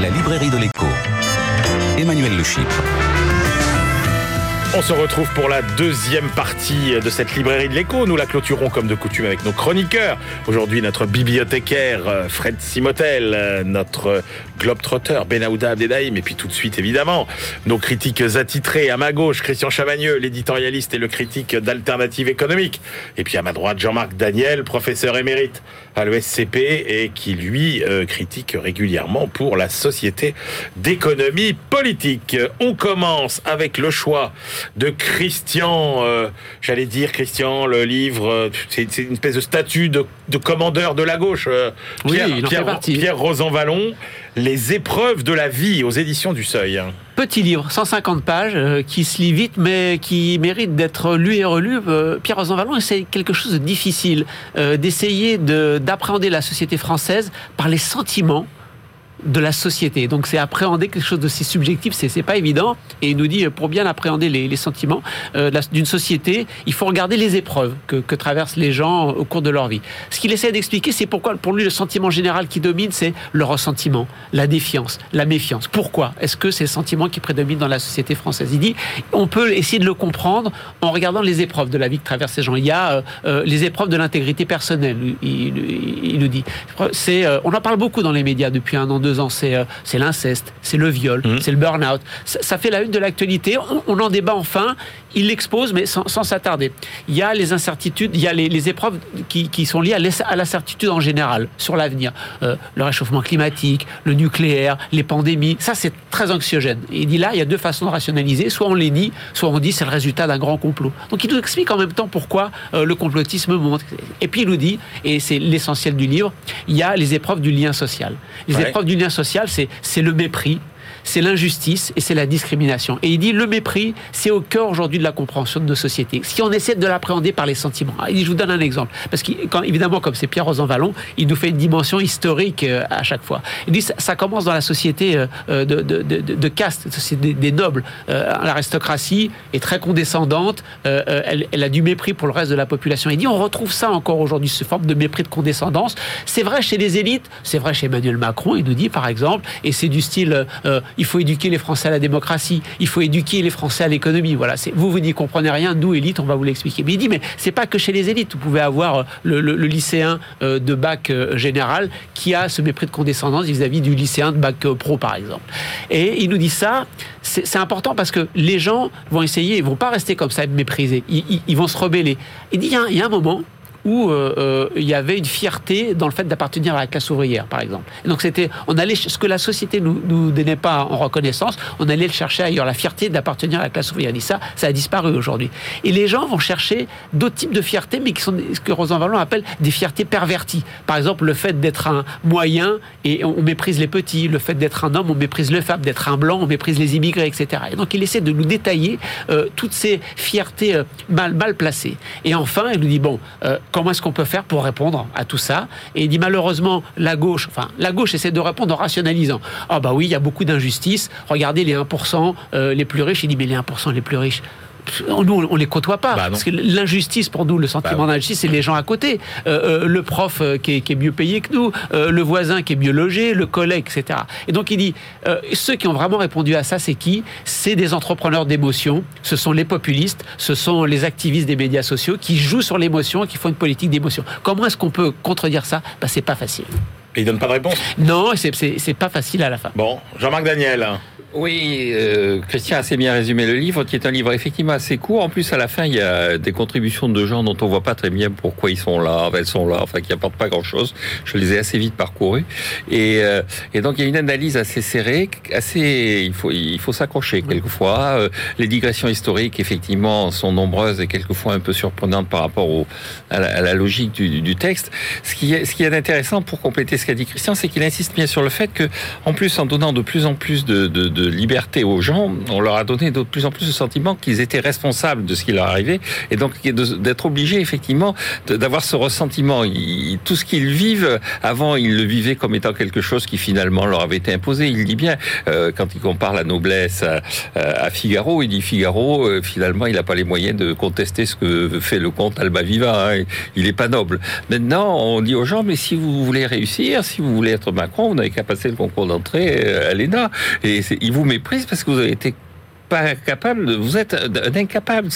la librairie de l'écho. Emmanuel Le Chypre. On se retrouve pour la deuxième partie de cette librairie de l'écho. Nous la clôturons comme de coutume avec nos chroniqueurs. Aujourd'hui, notre bibliothécaire euh, Fred Simotel, euh, notre globetrotter Benahouda Abdedaïm, et puis tout de suite, évidemment, nos critiques attitrés. À ma gauche, Christian Chavagneux, l'éditorialiste et le critique d'Alternative économique. Et puis à ma droite, Jean-Marc Daniel, professeur émérite à l'ESCP et qui, lui, euh, critique régulièrement pour la Société d'économie politique. On commence avec le choix de Christian, euh, j'allais dire Christian, le livre, c'est une espèce de statut de, de commandeur de la gauche. euh, Oui, Pierre, il en fait Pierre, partie. Pierre Rosanvallon, Les épreuves de la vie aux éditions du Seuil. Petit livre, 150 pages, euh, qui se lit vite, mais qui mérite d'être lu et relu. Euh, Pierre Rosanvallon essaie quelque chose de difficile, euh, d'essayer de- d'appréhender la société française par les sentiments de la société. Donc c'est appréhender quelque chose de si subjectif, c'est pas évident. Et il nous dit, pour bien appréhender les, sentiments euh, d'une société, il faut regarder les épreuves que, traversent les gens au cours de leur vie. Ce qu'il essaie d'expliquer, c'est pourquoi, pour lui, le sentiment général qui domine, c'est le ressentiment, la défiance, la méfiance. Pourquoi Est-ce que c'est le sentiment qui prédomine dans la société française? Il dit, on peut essayer de le comprendre en regardant les épreuves de la vie que traversent ces gens. Il y a euh, euh, les épreuves de l'intégrité personnelle, il, nous dit. C'est, on en parle beaucoup dans les médias depuis un an, deux ans. C'est, euh, c'est l'inceste, c'est le viol, Mhm. c'est le burn-out. Ça, ça fait la une de l'actualité. On, on en débat enfin. Il l'expose, mais sans, s'attarder. Il y a les incertitudes, il y a les, les épreuves qui, qui sont liées à, l'incertitude en général sur l'avenir. Euh, le réchauffement climatique, le nucléaire, les pandémies. Ça, c'est très anxiogène. Et il dit là, il y a deux façons de rationaliser. Soit on les nie, soit on dit c'est le résultat d'un grand complot. Donc il nous explique en même temps pourquoi euh, le complotisme monte. Et puis il nous dit, et c'est l'essentiel du livre, il y a les épreuves du lien social. Les Ouais. épreuves du social, c'est le mépris, c'est l'injustice et c'est la discrimination. Et il dit le mépris, c'est au cœur aujourd'hui de la compréhension de nos sociétés. Si on essaie de l'appréhender par les sentiments. Ah, il dit, je vous donne un exemple. Parce que, quand, évidemment, comme c'est Pierre Rosanvallon, il nous fait une dimension historique euh, à chaque fois. Il dit ça, commence dans la société euh, euh, de, de, de, de des, des nobles. L'aristocratie est très condescendante, elle, a du mépris pour le reste de la population. Il dit on retrouve ça encore aujourd'hui, ce forme de mépris de condescendance. C'est vrai chez les élites, c'est vrai chez Emmanuel Macron, il nous dit par exemple, et c'est du style il faut éduquer les Français à la démocratie, il faut éduquer les Français à l'économie. Voilà, vous vous n'y comprenez rien, nous élites, on va vous l'expliquer. Mais il dit mais c'est pas que chez les élites, vous pouvez avoir euh, le, lycéen euh, de bac euh, général qui a ce mépris de condescendance vis-à-vis du lycéen de bac pro par exemple. Et il nous dit ça, c'est important parce que les gens vont essayer, ils vont pas rester comme ça, méprisés, ils, vont se rebeller. Il dit il y il y a un moment où euh, euh, il y avait une fierté dans le fait d'appartenir à la classe ouvrière, par exemple. Et donc c'était, on allait ce que la société nous nous donnait pas en reconnaissance, on allait le chercher ailleurs, la fierté d'appartenir à la classe ouvrière. Dit ça, ça a disparu aujourd'hui. Et les gens vont chercher d'autres types de fierté, mais qui sont ce que Rosanvallon appelle des fiertés perverties. Par exemple, le fait d'être un moyen et on on méprise les petits, le fait d'être un homme, on méprise le femme, d'être un blanc, on méprise les immigrés, etc. Et donc il essaie de nous détailler euh, toutes ces fiertés euh, mal, mal placées. Et enfin, il nous dit bon, euh, comment est-ce qu'on peut faire pour répondre à tout ça Et il dit malheureusement, la gauche, enfin, la gauche essaie de répondre en rationalisant. Ah bah oui, il y a beaucoup d'injustices. Regardez les 1% euh, les plus riches. Il dit mais les 1% les plus riches. Nous, on les côtoie pas. Bah parce que l'injustice, pour nous, le sentiment Bah d'injustice, c'est les gens à côté. Euh, euh, le prof euh, qui, est, qui est mieux payé que nous, euh, le voisin qui est mieux logé, le collègue, etc. Et donc il dit, euh, ceux qui ont vraiment répondu à ça, c'est qui? C'est des entrepreneurs d'émotion, ce sont les populistes, ce sont les activistes des médias sociaux qui jouent sur l'émotion, qui font une politique d'émotion. Comment est-ce qu'on peut contredire ça? Bah, C'est pas facile. Et il donne pas de réponse? Non, c'est pas facile à la fin. Bon, Jean-Marc Daniel. Oui, euh, Christian a assez bien résumé le livre, qui est un livre effectivement assez court. En plus, à la fin, il y a des contributions de gens dont on voit pas très bien pourquoi ils sont là, elles sont là, enfin qui apportent pas grand-chose. Je les ai assez vite parcourus. Et, euh, et donc, il y a une analyse assez serrée, assez. Il faut, il faut s'accrocher quelquefois. Euh, les digressions historiques, effectivement, sont nombreuses et quelquefois un peu surprenantes par rapport au, à, la, à la logique du, du, texte. Ce qui est, ce qui est intéressant pour compléter ce qu'a dit Christian, c'est qu'il insiste bien sur le fait que, en plus, en donnant de plus en plus de, de, de liberté aux gens, on leur a donné de plus en plus le sentiment qu'ils étaient responsables de ce qui leur arrivait et donc d'être obligés effectivement d'avoir ce ressentiment. tout ce qu'ils vivent, avant ils le vivaient comme étant quelque chose qui finalement leur avait été imposé. Il dit bien, euh, quand il compare la noblesse à, Figaro, il dit Figaro, euh, finalement il n'a pas les moyens de contester ce que fait le comte Alba Viva, hein, il n'est pas noble. Maintenant on dit aux gens, mais si vous voulez réussir, si vous voulez être Macron, vous n'avez qu'à passer le concours d'entrée à l'ENA. Et vous méprise parce que vous avez été pas capable, vous êtes un incapable.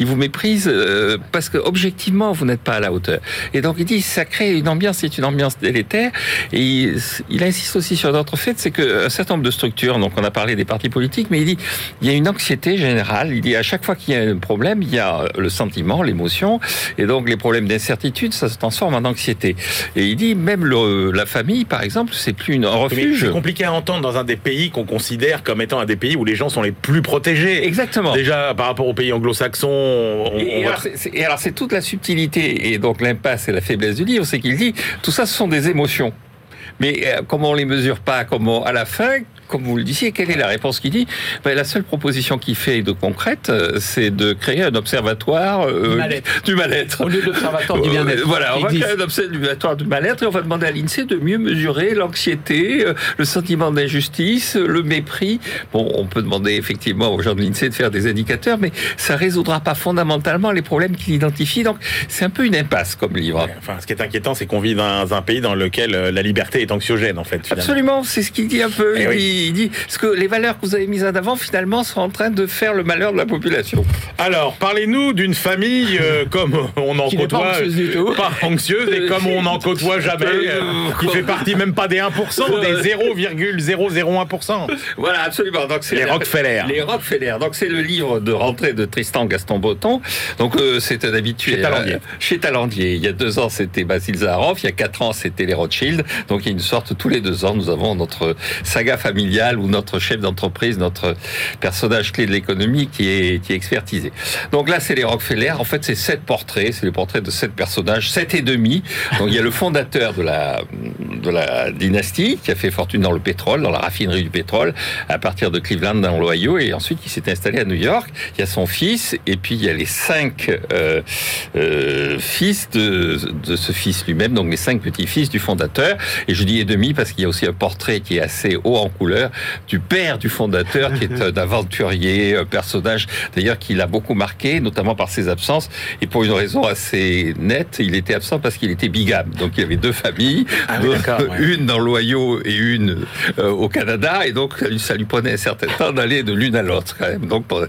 Il vous méprise euh, parce que objectivement vous n'êtes pas à la hauteur. Et donc il dit ça crée une ambiance, c'est une ambiance délétère. Et il, il insiste aussi sur d'autres faits, c'est que un certain nombre de structures, donc on a parlé des partis politiques, mais il dit il y a une anxiété générale. Il dit à chaque fois qu'il y a un problème, il y a le sentiment, l'émotion, et donc les problèmes d'incertitude, ça se transforme en anxiété. Et il dit même le, la famille, par exemple, c'est plus une, un refuge. C'est compliqué à entendre dans un des pays qu'on considère comme étant un des pays où les gens sont les plus protégés. Exactement. Déjà, par rapport aux pays anglo-saxons. Et, et, alors, c'est toute la subtilité et donc l'impasse et la faiblesse du livre, c'est qu'il dit tout ça, ce sont des émotions. Mais euh, comme on les mesure pas, comment à la fin, comme vous le disiez, quelle est la réponse qu'il dit ben, La seule proposition qu'il fait de concrète, euh, c'est de créer un observatoire euh, du mal-être. Au lieu de l'observatoire du bien-être. voilà, on va créer un observatoire du mal-être et on va demander à l'INSEE de mieux mesurer l'anxiété, le sentiment d'injustice, le mépris. Bon, on peut demander effectivement aux gens de l'INSEE de faire des indicateurs, mais ça résoudra pas fondamentalement les problèmes qu'il identifie. Donc, c'est un peu une impasse comme livre. Enfin, ce qui est inquiétant, c'est qu'on vit dans un pays dans lequel la liberté est anxiogène, en fait. Finalement. Absolument, c'est ce qu'il dit un peu. Eh il, oui. dit, il dit ce que les valeurs que vous avez mises en avant, finalement, sont en train de faire le malheur de la population. Alors, parlez-nous d'une famille euh, comme on en Qui côtoie, pas anxieuse du tout. pas anxieuse et comme on n'en côtoie jamais, euh, qui fait partie même pas des 1%, des 0,001%. Voilà, absolument. Donc c'est Les Rockefeller. Les Rockefeller. Donc c'est le livre de rentrée de Tristan Gaston Botton. Donc euh, c'est un habitué. Chez Talandier. euh, chez Talandier. Il y a deux ans c'était Basile Zaharoff. Il y a quatre ans c'était les Rothschild. Donc il y a une sorte tous les deux ans nous avons notre saga familiale ou notre chef d'entreprise, notre personnage clé de l'économie qui est qui est expertisé. Donc là c'est les Rockefeller. En fait c'est sept portraits. C'est les portraits de sept personnages, sept et demi. Donc il y a le fondateur de la de la dynastie qui a fait fortune dans le pétrole, dans la raffinerie du pétrole, à partir de Cleveland dans l'Ohio, et ensuite qui s'est installé à New York. Il y a son fils, et puis il y a les cinq euh, euh, fils de, de ce fils lui-même, donc les cinq petits-fils du fondateur. Et je dis et demi parce qu'il y a aussi un portrait qui est assez haut en couleur du père du fondateur, qui est un aventurier, un personnage d'ailleurs qui l'a beaucoup marqué, notamment par ses absences, et pour une raison assez nette, il était absent parce qu'il était bigame. Donc il y avait deux familles, Ah oui, d'accord, ouais. une dans l'Ohio et une euh, au Canada, et donc ça lui prenait un certain temps d'aller de l'une à l'autre quand même. Donc, pour-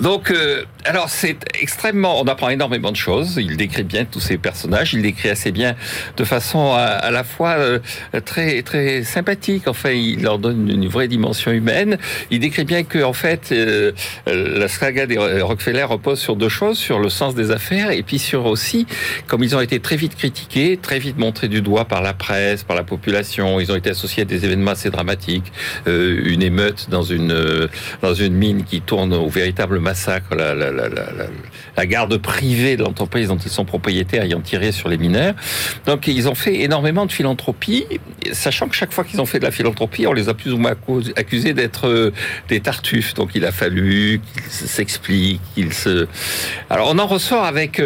donc euh, alors c'est extrêmement, on apprend énormément de choses. Il décrit bien tous ces personnages, il décrit assez bien de façon à, à la fois euh, très très sympathique. Enfin, il leur donne une vraie dimension humaine. Il décrit bien que en fait euh, la saga des Rockefeller repose sur deux choses, sur le sens des affaires et puis sur aussi comme ils ont été très vite critiqués, très vite montrés du doigt par la presse, par la population. Ils ont été associés à des événements assez dramatiques, euh, une émeute dans une euh, dans une mine qui tourne au véritable massacre, la- la garde privée de l'entreprise dont ils sont propriétaires ayant tiré sur les mineurs. Donc ils ont fait énormément de philanthropie, sachant que chaque fois qu'ils ont fait de la philanthropie, on les a plus ou moins accus- accusés d'être euh, des tartuffes. Donc il a fallu qu'ils s'expliquent, qu'ils se... Alors on en ressort avec...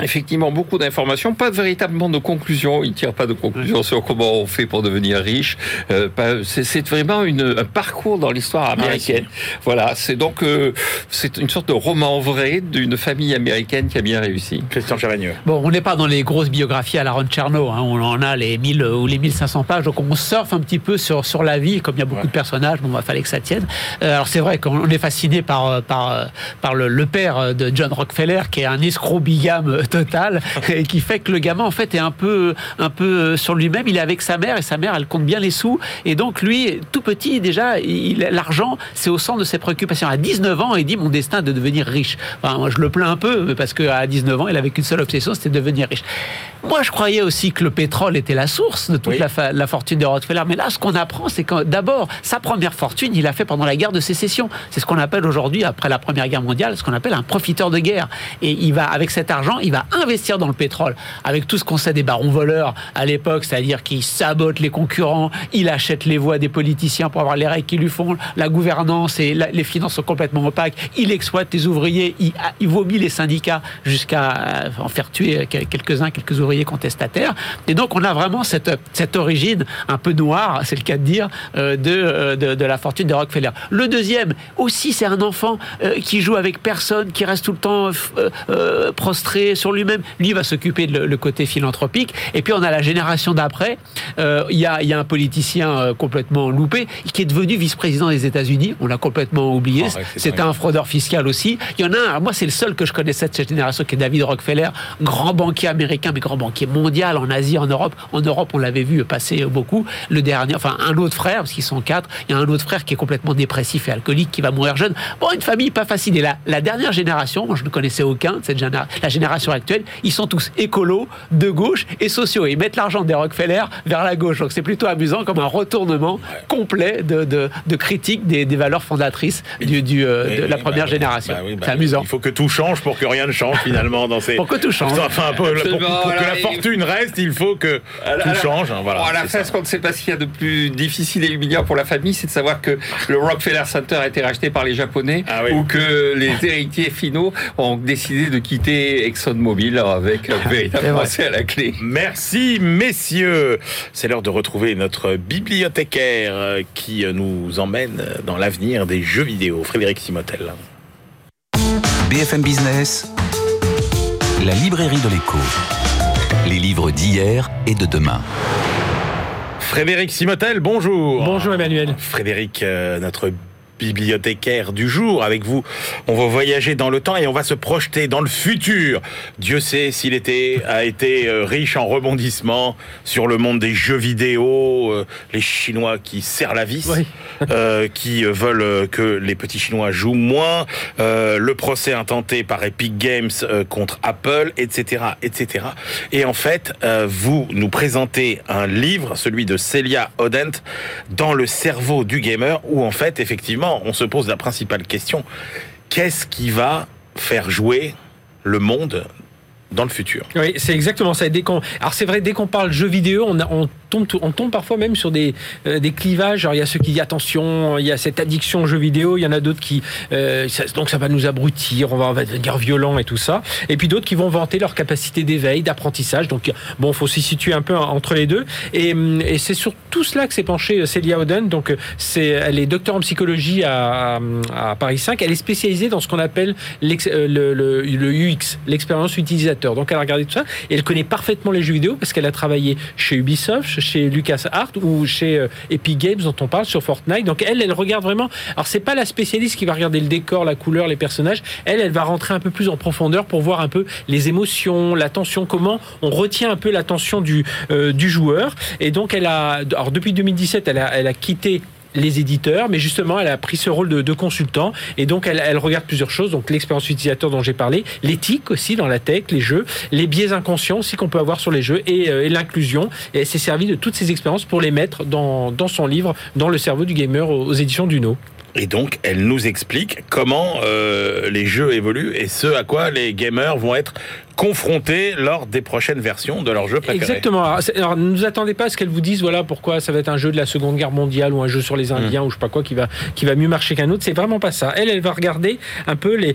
euh, Effectivement, beaucoup d'informations, pas véritablement de conclusions. Il ne tire pas de conclusions sur comment on fait pour devenir riche. Euh, c'est vraiment une, un parcours dans l'histoire américaine. Voilà, c'est donc euh, c'est une sorte de roman vrai d'une famille américaine qui a bien réussi. Christian Chavagneux. Bon, on n'est pas dans les grosses biographies à la Ron Chernow, hein, on en a les 1000 ou les 1500 pages, donc on surfe un petit peu sur, sur la vie, comme il y a beaucoup Ouais. de personnages, bon, il fallait que ça tienne. Euh, alors c'est vrai qu'on on est fasciné par, euh, par, euh, par le, le père de John Rockefeller, qui est un escroc bigame totale et qui fait que le gamin en fait est un peu, un peu sur lui-même. Il est avec sa mère et sa mère, elle compte bien les sous. Et donc lui, tout petit déjà, l'argent, c'est au centre de ses préoccupations. À 19 ans, il dit mon destin est de devenir riche. Enfin, moi, je le plains un peu parce qu'à 19 ans, il avait qu'une seule obsession, c'était de devenir riche. Moi, je croyais aussi que le pétrole était la source de toute la, la, fortune de Rockefeller. Mais là, ce qu'on apprend, c'est que d'abord, sa première fortune, il l'a fait pendant la guerre de sécession. C'est ce qu'on appelle aujourd'hui, après la Première Guerre mondiale, ce qu'on appelle un profiteur de guerre. Et il va, avec cet argent, il va investir dans le pétrole. Avec tout ce qu'on sait des barons voleurs à l'époque, c'est-à-dire qu'il sabote les concurrents, il achète les voix des politiciens pour avoir les règles qui lui font, la gouvernance et les finances sont complètement opaques, il exploite les ouvriers, il, il vomit les syndicats jusqu'à en faire tuer quelques-uns, quelques ouvriers contestataires. Et donc, on a vraiment cette, origine un peu noire, c'est le cas de dire, euh, euh, de, de, la fortune de Rockefeller. Le deuxième, aussi, c'est un enfant euh, qui joue avec personne, qui reste tout le temps prostré sur lui-même. Lui va s'occuper de le, côté philanthropique. Et puis, on a la génération d'après. Il y, a, y, a, un politicien complètement loupé qui est devenu vice-président des États-Unis. On l'a complètement oublié. Ah C'était un fraudeur fiscal aussi. Il y en a un, moi, c'est le seul que je connaissais de cette génération qui est David Rockefeller, grand banquier américain, mais grand banquier mondial en Asie, en Europe. En Europe, on l'avait vu passer beaucoup. Le dernier, enfin, un autre frère, parce qu'ils sont quatre, il y a un autre frère qui est complètement dépressif et alcoolique, qui va mourir jeune. Bon, une famille pas facile. Et la, la dernière génération, moi, je ne connaissais aucun cette génération, la génération actuelle, ils sont tous écolos, de gauche et sociaux. Et ils mettent l'argent des Rockefeller vers la gauche. Donc c'est plutôt amusant comme un retournement complet de, de, de critique des, des, valeurs fondatrices du, du euh, de la première bah génération. Bah bah c'est amusant. Il faut que tout change pour que rien ne change finalement dans ces. Pour que tout change. Enfin, pour, pour, que la fortune reste, il faut que tout change. Hein, voilà, à la fin, ce qu'on ne sait pas ce qu'il y a de plus difficile et humiliant pour la famille, c'est de savoir que le Rockefeller Center a été racheté par les Japonais ah ou que les héritiers finaux ont décidé de quitter ExxonMobil avec un véritable à la clé. Merci, messieurs. C'est l'heure de retrouver notre bibliothécaire euh, qui nous emmène dans l'avenir des jeux vidéo, Frédéric Simotel. BFM Business, la librairie de l'écho les livres d'hier et de demain. Frédéric Simotel, bonjour. Bonjour Emmanuel. Frédéric, euh, notre bibliothécaire du jour. Avec vous, on va voyager dans le temps et on va se projeter dans le futur. Dieu sait s'il était, a été euh, riche en rebondissements sur le monde des jeux vidéo, euh, les Chinois qui serrent la vis, euh, qui veulent que les petits Chinois jouent moins, le procès intenté par Epic Games contre Apple, etc., etc. Et en fait, vous nous présentez un livre, celui de Celia Odent, dans le cerveau du gamer, où en fait, effectivement, on se pose la principale question. Qu'est-ce qui va faire jouer le monde dans le futur. Oui, c'est exactement ça. Dès alors c'est vrai, dès qu'on parle jeux vidéo, on, on tombe, on tombe parfois même sur des, euh, des clivages. Alors il y a ceux qui disent attention, il y a cette addiction aux jeux vidéo. Il y en a d'autres qui euh, donc ça va nous abrutir, on va, on va devenir violent et tout ça. Et puis d'autres qui vont vanter leur capacité d'éveil, d'apprentissage. Donc bon, faut s'y situer un peu entre les deux. Et, et c'est sur tout cela que s'est penchée euh, Celia Oden. Donc c'est, elle est docteur en psychologie à, à Paris 5. Elle est spécialisée dans ce qu'on appelle le, le, le UX, l'expérience utilisateur. Donc elle a regardé tout ça et elle connaît parfaitement les jeux vidéo parce qu'elle a travaillé chez Ubisoft, chez LucasArts ou chez euh, Epic Games dont on parle sur Fortnite. Donc elle, elle regarde vraiment. Alors c'est pas la spécialiste qui va regarder le décor, la couleur, les personnages. Elle, elle va rentrer un peu plus en profondeur pour voir un peu les émotions, l'attention, comment on retient un peu l'attention du euh, joueur. Et donc elle a, alors depuis 2017, elle a, elle a quitté les éditeurs, mais justement, elle a pris ce rôle de, consultant et donc elle, elle, regarde plusieurs choses. Donc l'expérience utilisateur dont j'ai parlé, l'éthique aussi dans la tech, les jeux, les biais inconscients aussi qu'on peut avoir sur les jeux et, euh, et l'inclusion. Et elle s'est servie de toutes ces expériences pour les mettre dans, dans son livre, dans le cerveau du gamer aux, aux éditions Duno. Et donc, elle nous explique comment euh, les jeux évoluent et ce à quoi les gamers vont être confrontés lors des prochaines versions de leur jeu préféré. Exactement. Alors, ne nous attendez pas à ce qu'elle vous dise voilà pourquoi ça va être un jeu de la Seconde Guerre mondiale ou un jeu sur les Indiens mmh. ou je sais pas quoi qui va qui va mieux marcher qu'un autre. C'est vraiment pas ça. Elle, elle va regarder un peu les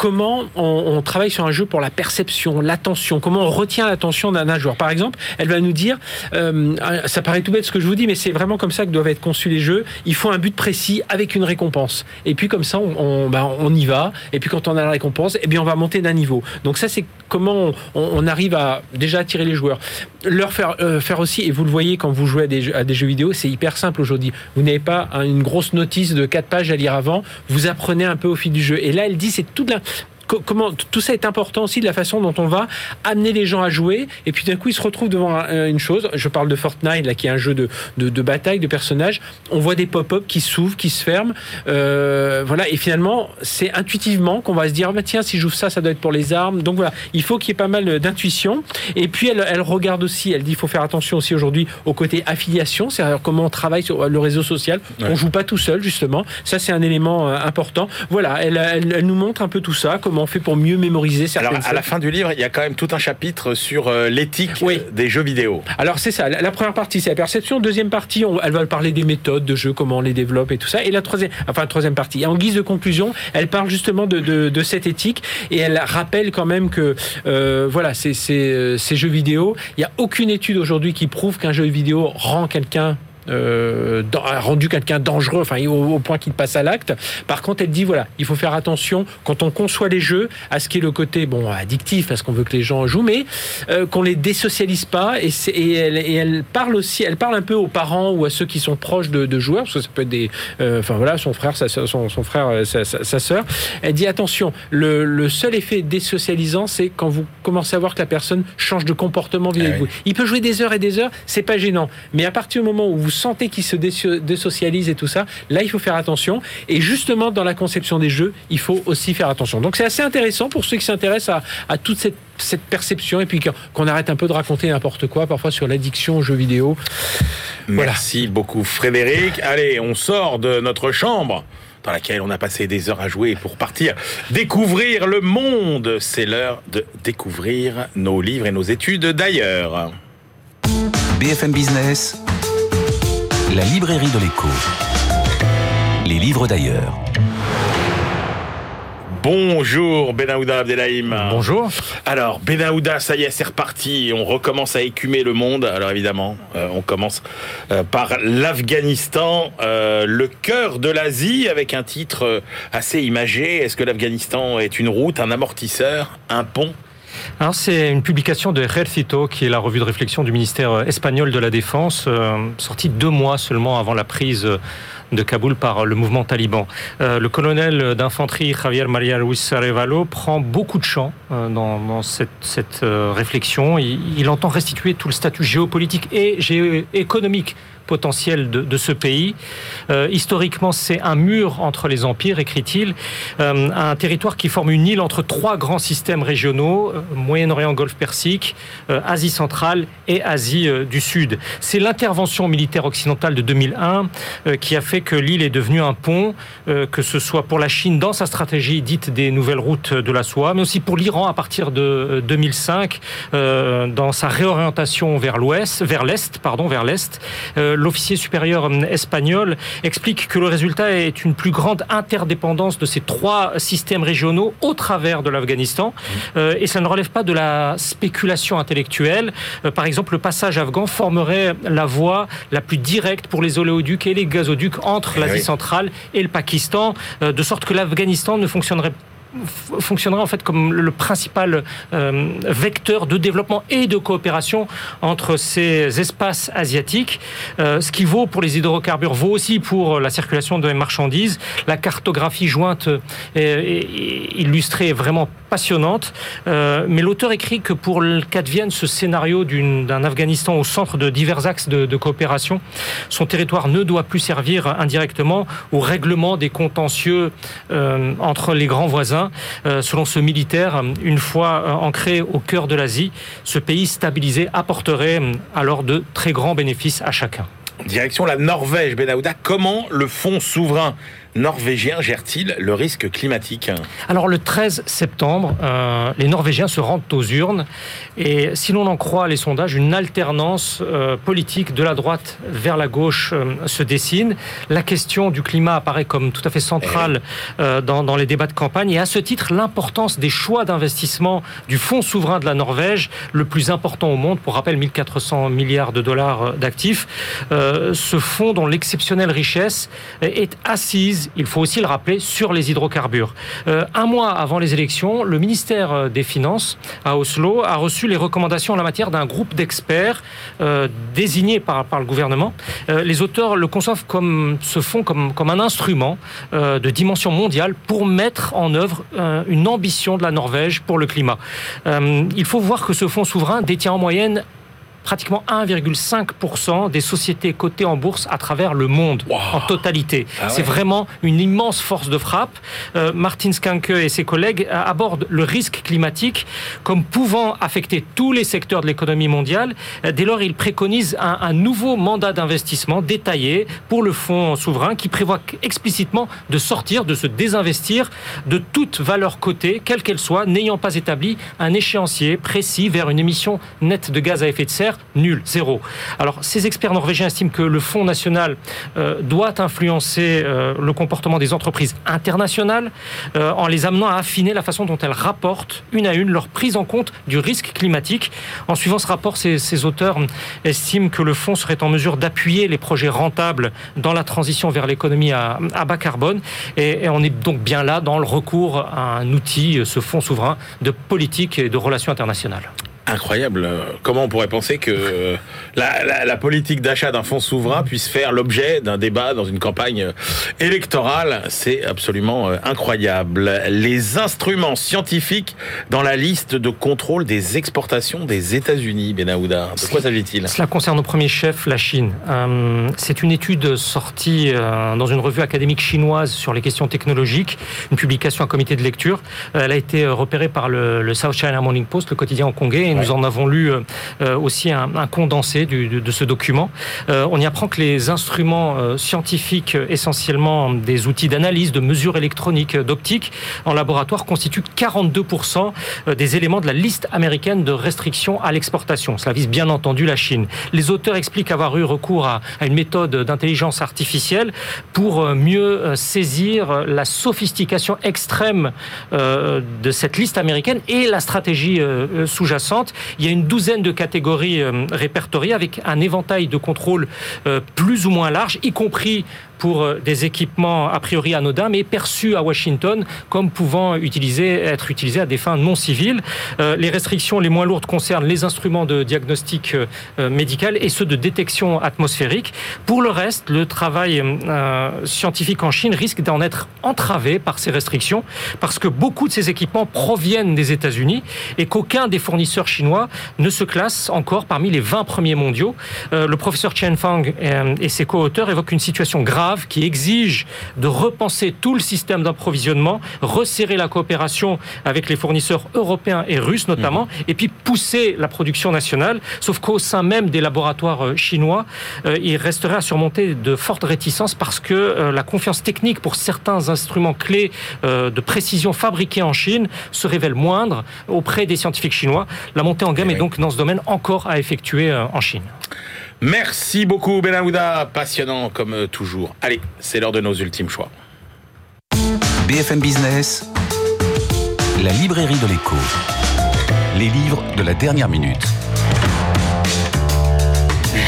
comment on, travaille sur un jeu pour la perception, l'attention, comment on retient l'attention d'un joueur. Par exemple, elle va nous dire, euh, ça paraît tout bête ce que je vous dis, mais c'est vraiment comme ça que doivent être conçus les jeux. Il faut un but précis avec une récompense. Et puis comme ça, on, on, ben, on y va. Et puis quand on a la récompense, eh bien on va monter d'un niveau. Donc ça, c'est comment on, arrive à déjà attirer les joueurs. Leur faire, euh, faire aussi, et vous le voyez quand vous jouez à des jeux, vidéo, c'est hyper simple aujourd'hui. Vous n'avez pas une grosse notice de 4 pages à lire avant, vous apprenez un peu au fil du jeu. Et là, elle dit, c'est toute la comment tout ça est important aussi de la façon dont on va amener les gens à jouer. Et puis d'un coup, ils se retrouvent devant un- une chose. Je parle de Fortnite, là, qui est un jeu de, de, de bataille, de personnages. On voit des pop-up qui s'ouvrent, qui se ferment. Euh, voilà. Et finalement, c'est intuitivement qu'on va se dire, ah, bah, tiens, si j'ouvre ça, ça doit être pour les armes. Donc voilà, il faut qu'il y ait pas mal d'intuition. Et puis elle, elle regarde aussi, elle dit, il faut faire attention aussi aujourd'hui au côté affiliation, c'est-à-dire comment on travaille sur le réseau social. Ouais. On joue pas tout seul, justement. Ça, c'est un élément euh, important. Voilà, elle, elle, elle nous montre un peu tout ça, comment on fait pour mieux mémoriser certaines Alors, à la fin du livre, il y a quand même tout un chapitre sur euh, l'éthique Oui. des jeux vidéo. Alors c'est ça. La, première partie, c'est la perception. Deuxième partie, on- elle va parler des méthodes de jeu, comment on les développe et tout ça. Et la troisième, enfin la troisième partie, en guise de conclusion, elle parle justement de, de, de cette éthique et elle rappelle quand même que euh, voilà, ces, ces, euh, ces jeux vidéo, il n'y a aucune étude aujourd'hui qui prouve qu'un jeu vidéo rend quelqu'un euh, a rendu quelqu'un dangereux, enfin au, au point qu'il passe à l'acte. Par contre, elle dit voilà, il faut faire attention quand on conçoit les jeux à ce qui est le côté bon addictif parce qu'on veut que les gens jouent, mais euh, qu'on les désocialise pas. Et, elle, et elle parle aussi, elle parle un peu aux parents ou à ceux qui sont proches de, de joueurs, parce que ça peut être des, euh, enfin voilà, son frère, sa, son, son frère, sa, sa, sa sœur. Elle dit attention, le, le seul effet désocialisant, c'est quand vous commencez à voir que la personne change de comportement vis-à-vis Ah de vous. Il peut jouer des heures et des heures, c'est pas gênant. Mais à partir du moment où vous sentez qu'il se déso- désocialise et tout ça, là, il faut faire attention. Et justement, dans la conception des jeux, il faut aussi faire attention. Donc, c'est assez intéressant pour ceux qui s'intéressent à, à toute cette, cette perception et puis qu'on qu'on arrête un peu de raconter n'importe quoi, parfois sur l'addiction aux jeux vidéo. Voilà. Merci beaucoup Frédéric. Allez, on sort de notre chambre dans laquelle on a passé des heures à jouer pour partir découvrir le monde. C'est l'heure de découvrir nos livres et nos études d'ailleurs. BFM Business, la librairie de l'écho. Les livres d'ailleurs. Bonjour Benahouda Abdelhaim. Bonjour. Alors Benahouda, ça y est, c'est reparti. On recommence à écumer le monde. Alors évidemment, euh, on commence euh, par l'Afghanistan, euh, le cœur de l'Asie, avec un titre assez imagé. Est-ce que l'Afghanistan est une route, un amortisseur, un pont? Alors c'est une publication de Ejército, qui est la revue de réflexion du ministère espagnol de la Défense, euh, sortie deux mois seulement avant la prise de Kaboul par le mouvement taliban. Euh, le colonel d'infanterie Javier María Luis Arevalo prend beaucoup de champ euh, dans, cette, réflexion. Il, il, entend restituer tout le statut géopolitique et géoéconomique potentiel de, ce pays. Euh, historiquement, c'est un mur entre les empires, écrit-il, euh, un territoire qui forme une île entre trois grands systèmes régionaux, euh, Moyen-Orient, Golfe Persique, Asie centrale et Asie du Sud. C'est l'intervention militaire occidentale de 2001 euh, qui a fait que l'île est devenue un pont, que ce soit pour la Chine dans sa stratégie dite des nouvelles routes de la soie, mais aussi pour l'Iran à partir de 2005 euh, dans sa réorientation vers l'ouest, vers l'est, pardon, vers l'est. L'officier supérieur euh, espagnol explique que le résultat est une plus grande interdépendance de ces trois systèmes régionaux au travers de l'Afghanistan, euh, et ça ne relève pas de la spéculation intellectuelle. Euh, par exemple, le passage afghan formerait la voie la plus directe pour les oléoducs et les gazoducs entre Eh l'Asie oui. centrale et le Pakistan, euh, de sorte que l'Afghanistan ne fonctionnerait fonctionnera en fait comme le principal euh, vecteur de développement et de coopération entre ces espaces asiatiques. Euh, ce qui vaut pour les hydrocarbures vaut aussi pour la circulation de marchandises. La cartographie jointe est, est- est illustrée vraiment passionnante. Euh, mais l'auteur écrit que pour qu'advienne ce scénario d'un Afghanistan au centre de divers axes de, coopération, son territoire ne doit plus servir indirectement au règlement des contentieux euh, entre les grands voisins. Euh, selon ce militaire, une fois ancré au cœur de l'Asie, ce pays stabilisé apporterait alors de très grands bénéfices à chacun. Direction la Norvège, Benahouda. Comment le fonds souverain norvégien gère-t-il le risque climatique? Alors le 13 septembre, euh, les Norvégiens se rendent aux urnes. Et si l'on en croit les sondages, une alternance euh, politique de la droite vers la gauche euh, se dessine. La question du climat apparaît comme tout à fait centrale euh, dans, dans les débats de campagne. Et à ce titre, l'importance des choix d'investissement du fonds souverain de la Norvège, le plus important au monde, pour rappel 1400 milliards de dollars d'actifs, ce fonds dont l'exceptionnelle richesse est assise il faut aussi le rappeler, sur les hydrocarbures. Euh, un mois avant les élections, le ministère euh, des Finances à Oslo a reçu les recommandations en la matière d'un groupe d'experts euh, désignés par, le gouvernement. Les auteurs le conçoivent comme ce fonds comme, un instrument de dimension mondiale pour mettre en œuvre une ambition de la Norvège pour le climat. Il faut voir que ce fonds souverain détient en moyenne pratiquement 1,5% des sociétés cotées en bourse à travers le monde en totalité. C'est vraiment une immense force de frappe. Euh, Martin Skanke et ses collègues euh, abordent le risque climatique comme pouvant affecter tous les secteurs de l'économie mondiale. Euh, Dès lors, ils préconisent un, un nouveau mandat d'investissement détaillé pour le fonds souverain qui prévoit explicitement de sortir, de se désinvestir de toute valeur cotée, quelle qu'elle soit, n'ayant pas établi un échéancier précis vers une émission nette de gaz à effet de serre nul, zéro. Alors, ces experts norvégiens estiment que le Fonds national euh, doit influencer euh, le comportement des entreprises internationales euh, en les amenant à affiner la façon dont elles rapportent une à une leur prise en compte du risque climatique. En suivant ce rapport, ces, auteurs estiment que le fonds serait en mesure d'appuyer les projets rentables dans la transition vers l'économie à, bas carbone. Et on est donc bien là dans le recours à un outil, ce fonds souverain de politique et de relations internationales. Incroyable. Comment on pourrait penser que euh, la, la- la politique d'achat d'un fonds souverain puisse faire l'objet d'un débat dans une campagne électorale? C'est absolument euh, incroyable. Les instruments scientifiques dans la liste de contrôle des exportations des États-Unis, Benahouda. De quoi s'agit-il? Cela concerne au premier chef la Chine. Euh, c'est une étude sortie euh, dans une revue académique chinoise sur les questions technologiques, une publication à comité de lecture. Euh, elle a été euh, repérée par le, le South China Morning Post, le quotidien hongkongais, et nous en avons lu euh, euh, aussi un, condensé de, ce document. Euh, on y apprend que les instruments scientifiques, essentiellement des outils d'analyse, de mesure électronique, d'optique, en laboratoire, constituent 42% euh, des éléments de la liste américaine de restrictions à l'exportation. Cela vise bien entendu la Chine. Les auteurs expliquent avoir eu recours à, une méthode d'intelligence artificielle pour mieux saisir la sophistication extrême de cette liste américaine et la stratégie euh, Il y a une douzaine de catégories euh, répertoriées avec un éventail de contrôles euh, plus ou moins large, y compris pour euh, des équipements a priori anodins, mais perçus à Washington comme pouvant être utilisés à des fins non civiles. Euh, les restrictions les moins lourdes concernent les instruments de diagnostic euh, médical et ceux de détection atmosphérique. Pour le reste, le travail scientifique en Chine risque d'en être entravé par ces restrictions, parce que beaucoup de ces équipements proviennent des États-Unis et qu'aucun des fournisseurs chinois ne se classe encore parmi les 20 premiers mondiaux. Le professeur Chen Fang et ses co-auteurs évoquent une situation grave qui exige de repenser tout le système d'approvisionnement, resserrer la coopération avec les fournisseurs européens et russes notamment, et puis pousser la production nationale. Sauf qu'au sein même des laboratoires euh, chinois, euh, il resterait à surmonter de fortes réticences parce que euh, la confiance technique pour certains instruments clés euh, de précision fabriqués en Chine se révèle moindre auprès des scientifiques chinois. La montée en gamme Eh est oui. donc dans ce domaine encore à effectuer en Chine. Merci beaucoup, Benahouda. Passionnant comme toujours. Allez, c'est l'heure de nos ultimes choix. BFM Business, la librairie de l'écho. Les livres de la dernière minute.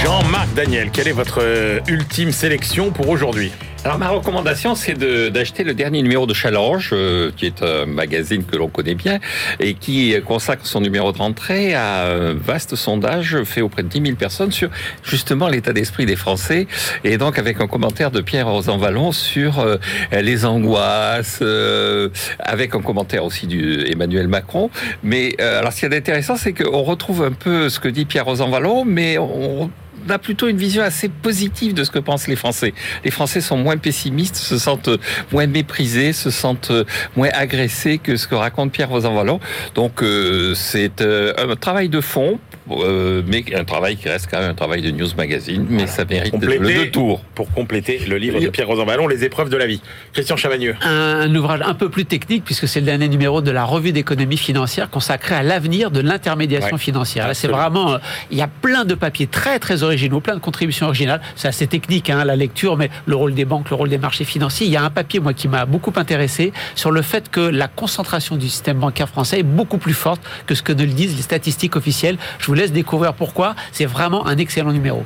Jean-Marc Daniel, quelle est votre euh, ultime sélection pour aujourd'hui? Alors ma recommandation, c'est d'acheter le dernier numéro de Challenge, euh, qui est un magazine que l'on connaît bien, et qui consacre son numéro de rentrée à un vaste sondage fait auprès de 10 000 personnes sur justement l'état d'esprit des Français, et donc avec un commentaire de Pierre Rosanvallon sur euh, les angoisses, euh, avec un commentaire aussi du Emmanuel Macron. Mais euh, alors ce qui est intéressant, c'est qu'on retrouve un peu ce que dit Pierre Rosanvallon, mais on a plutôt une vision assez positive de ce que pensent les Français. Les Français sont moins pessimistes, se sentent moins méprisés, se sentent moins agressés que ce que raconte Pierre Rosanvallon. Donc euh, c'est euh, un travail de fond, euh, mais un travail qui reste quand même un travail de news magazine, mais ça mérite le Compléter. tours. Pour compléter le livre de Pierre Rosanvallon, Les épreuves de la vie. Christian Chavagneux. un ouvrage un peu plus technique puisque c'est le dernier numéro de la revue d'économie financière consacré à l'avenir de l'intermédiation Ouais, financière. Là, c'est vraiment, euh, il y a plein de papiers très très originaux, plein de contributions originales. C'est assez technique hein, la lecture, mais le rôle des banques, le rôle des marchés financiers. Il y a un papier moi qui m'a beaucoup intéressé sur le fait que la concentration du système bancaire français est beaucoup plus forte que ce que ne le disent les statistiques officielles. Je vous laisse découvrir pourquoi. C'est vraiment un excellent numéro.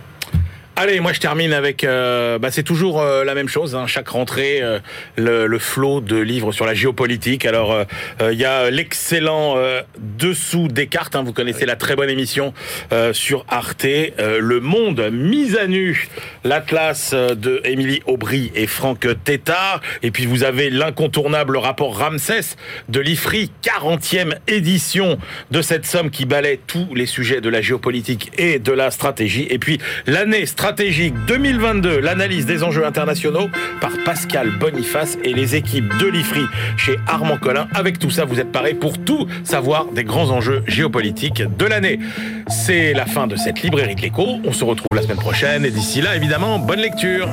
Allez, moi je termine avec, euh, bah, c'est toujours euh, la même chose, hein, chaque rentrée, euh, le, flot de livres sur la géopolitique. Alors, il y a l'excellent Dessous Descartes, hein, vous connaissez la très bonne émission sur Arte, Le Monde mise à nu, l'Atlas de Émilie Aubry et Franck Tétard, et puis vous avez l'incontournable rapport Ramsès de l'IFRI, 40e édition de cette somme qui balaie tous les sujets de la géopolitique et de la stratégie, et puis l'année stratégique 2022, l'analyse des enjeux internationaux par Pascal Boniface et les équipes de l'IFRI chez Armand Collin. Avec tout ça, vous êtes parés pour tout savoir des grands enjeux géopolitiques de l'année. C'est la fin de cette librairie de l'écho. On se retrouve la semaine prochaine et d'ici là, évidemment, bonne lecture.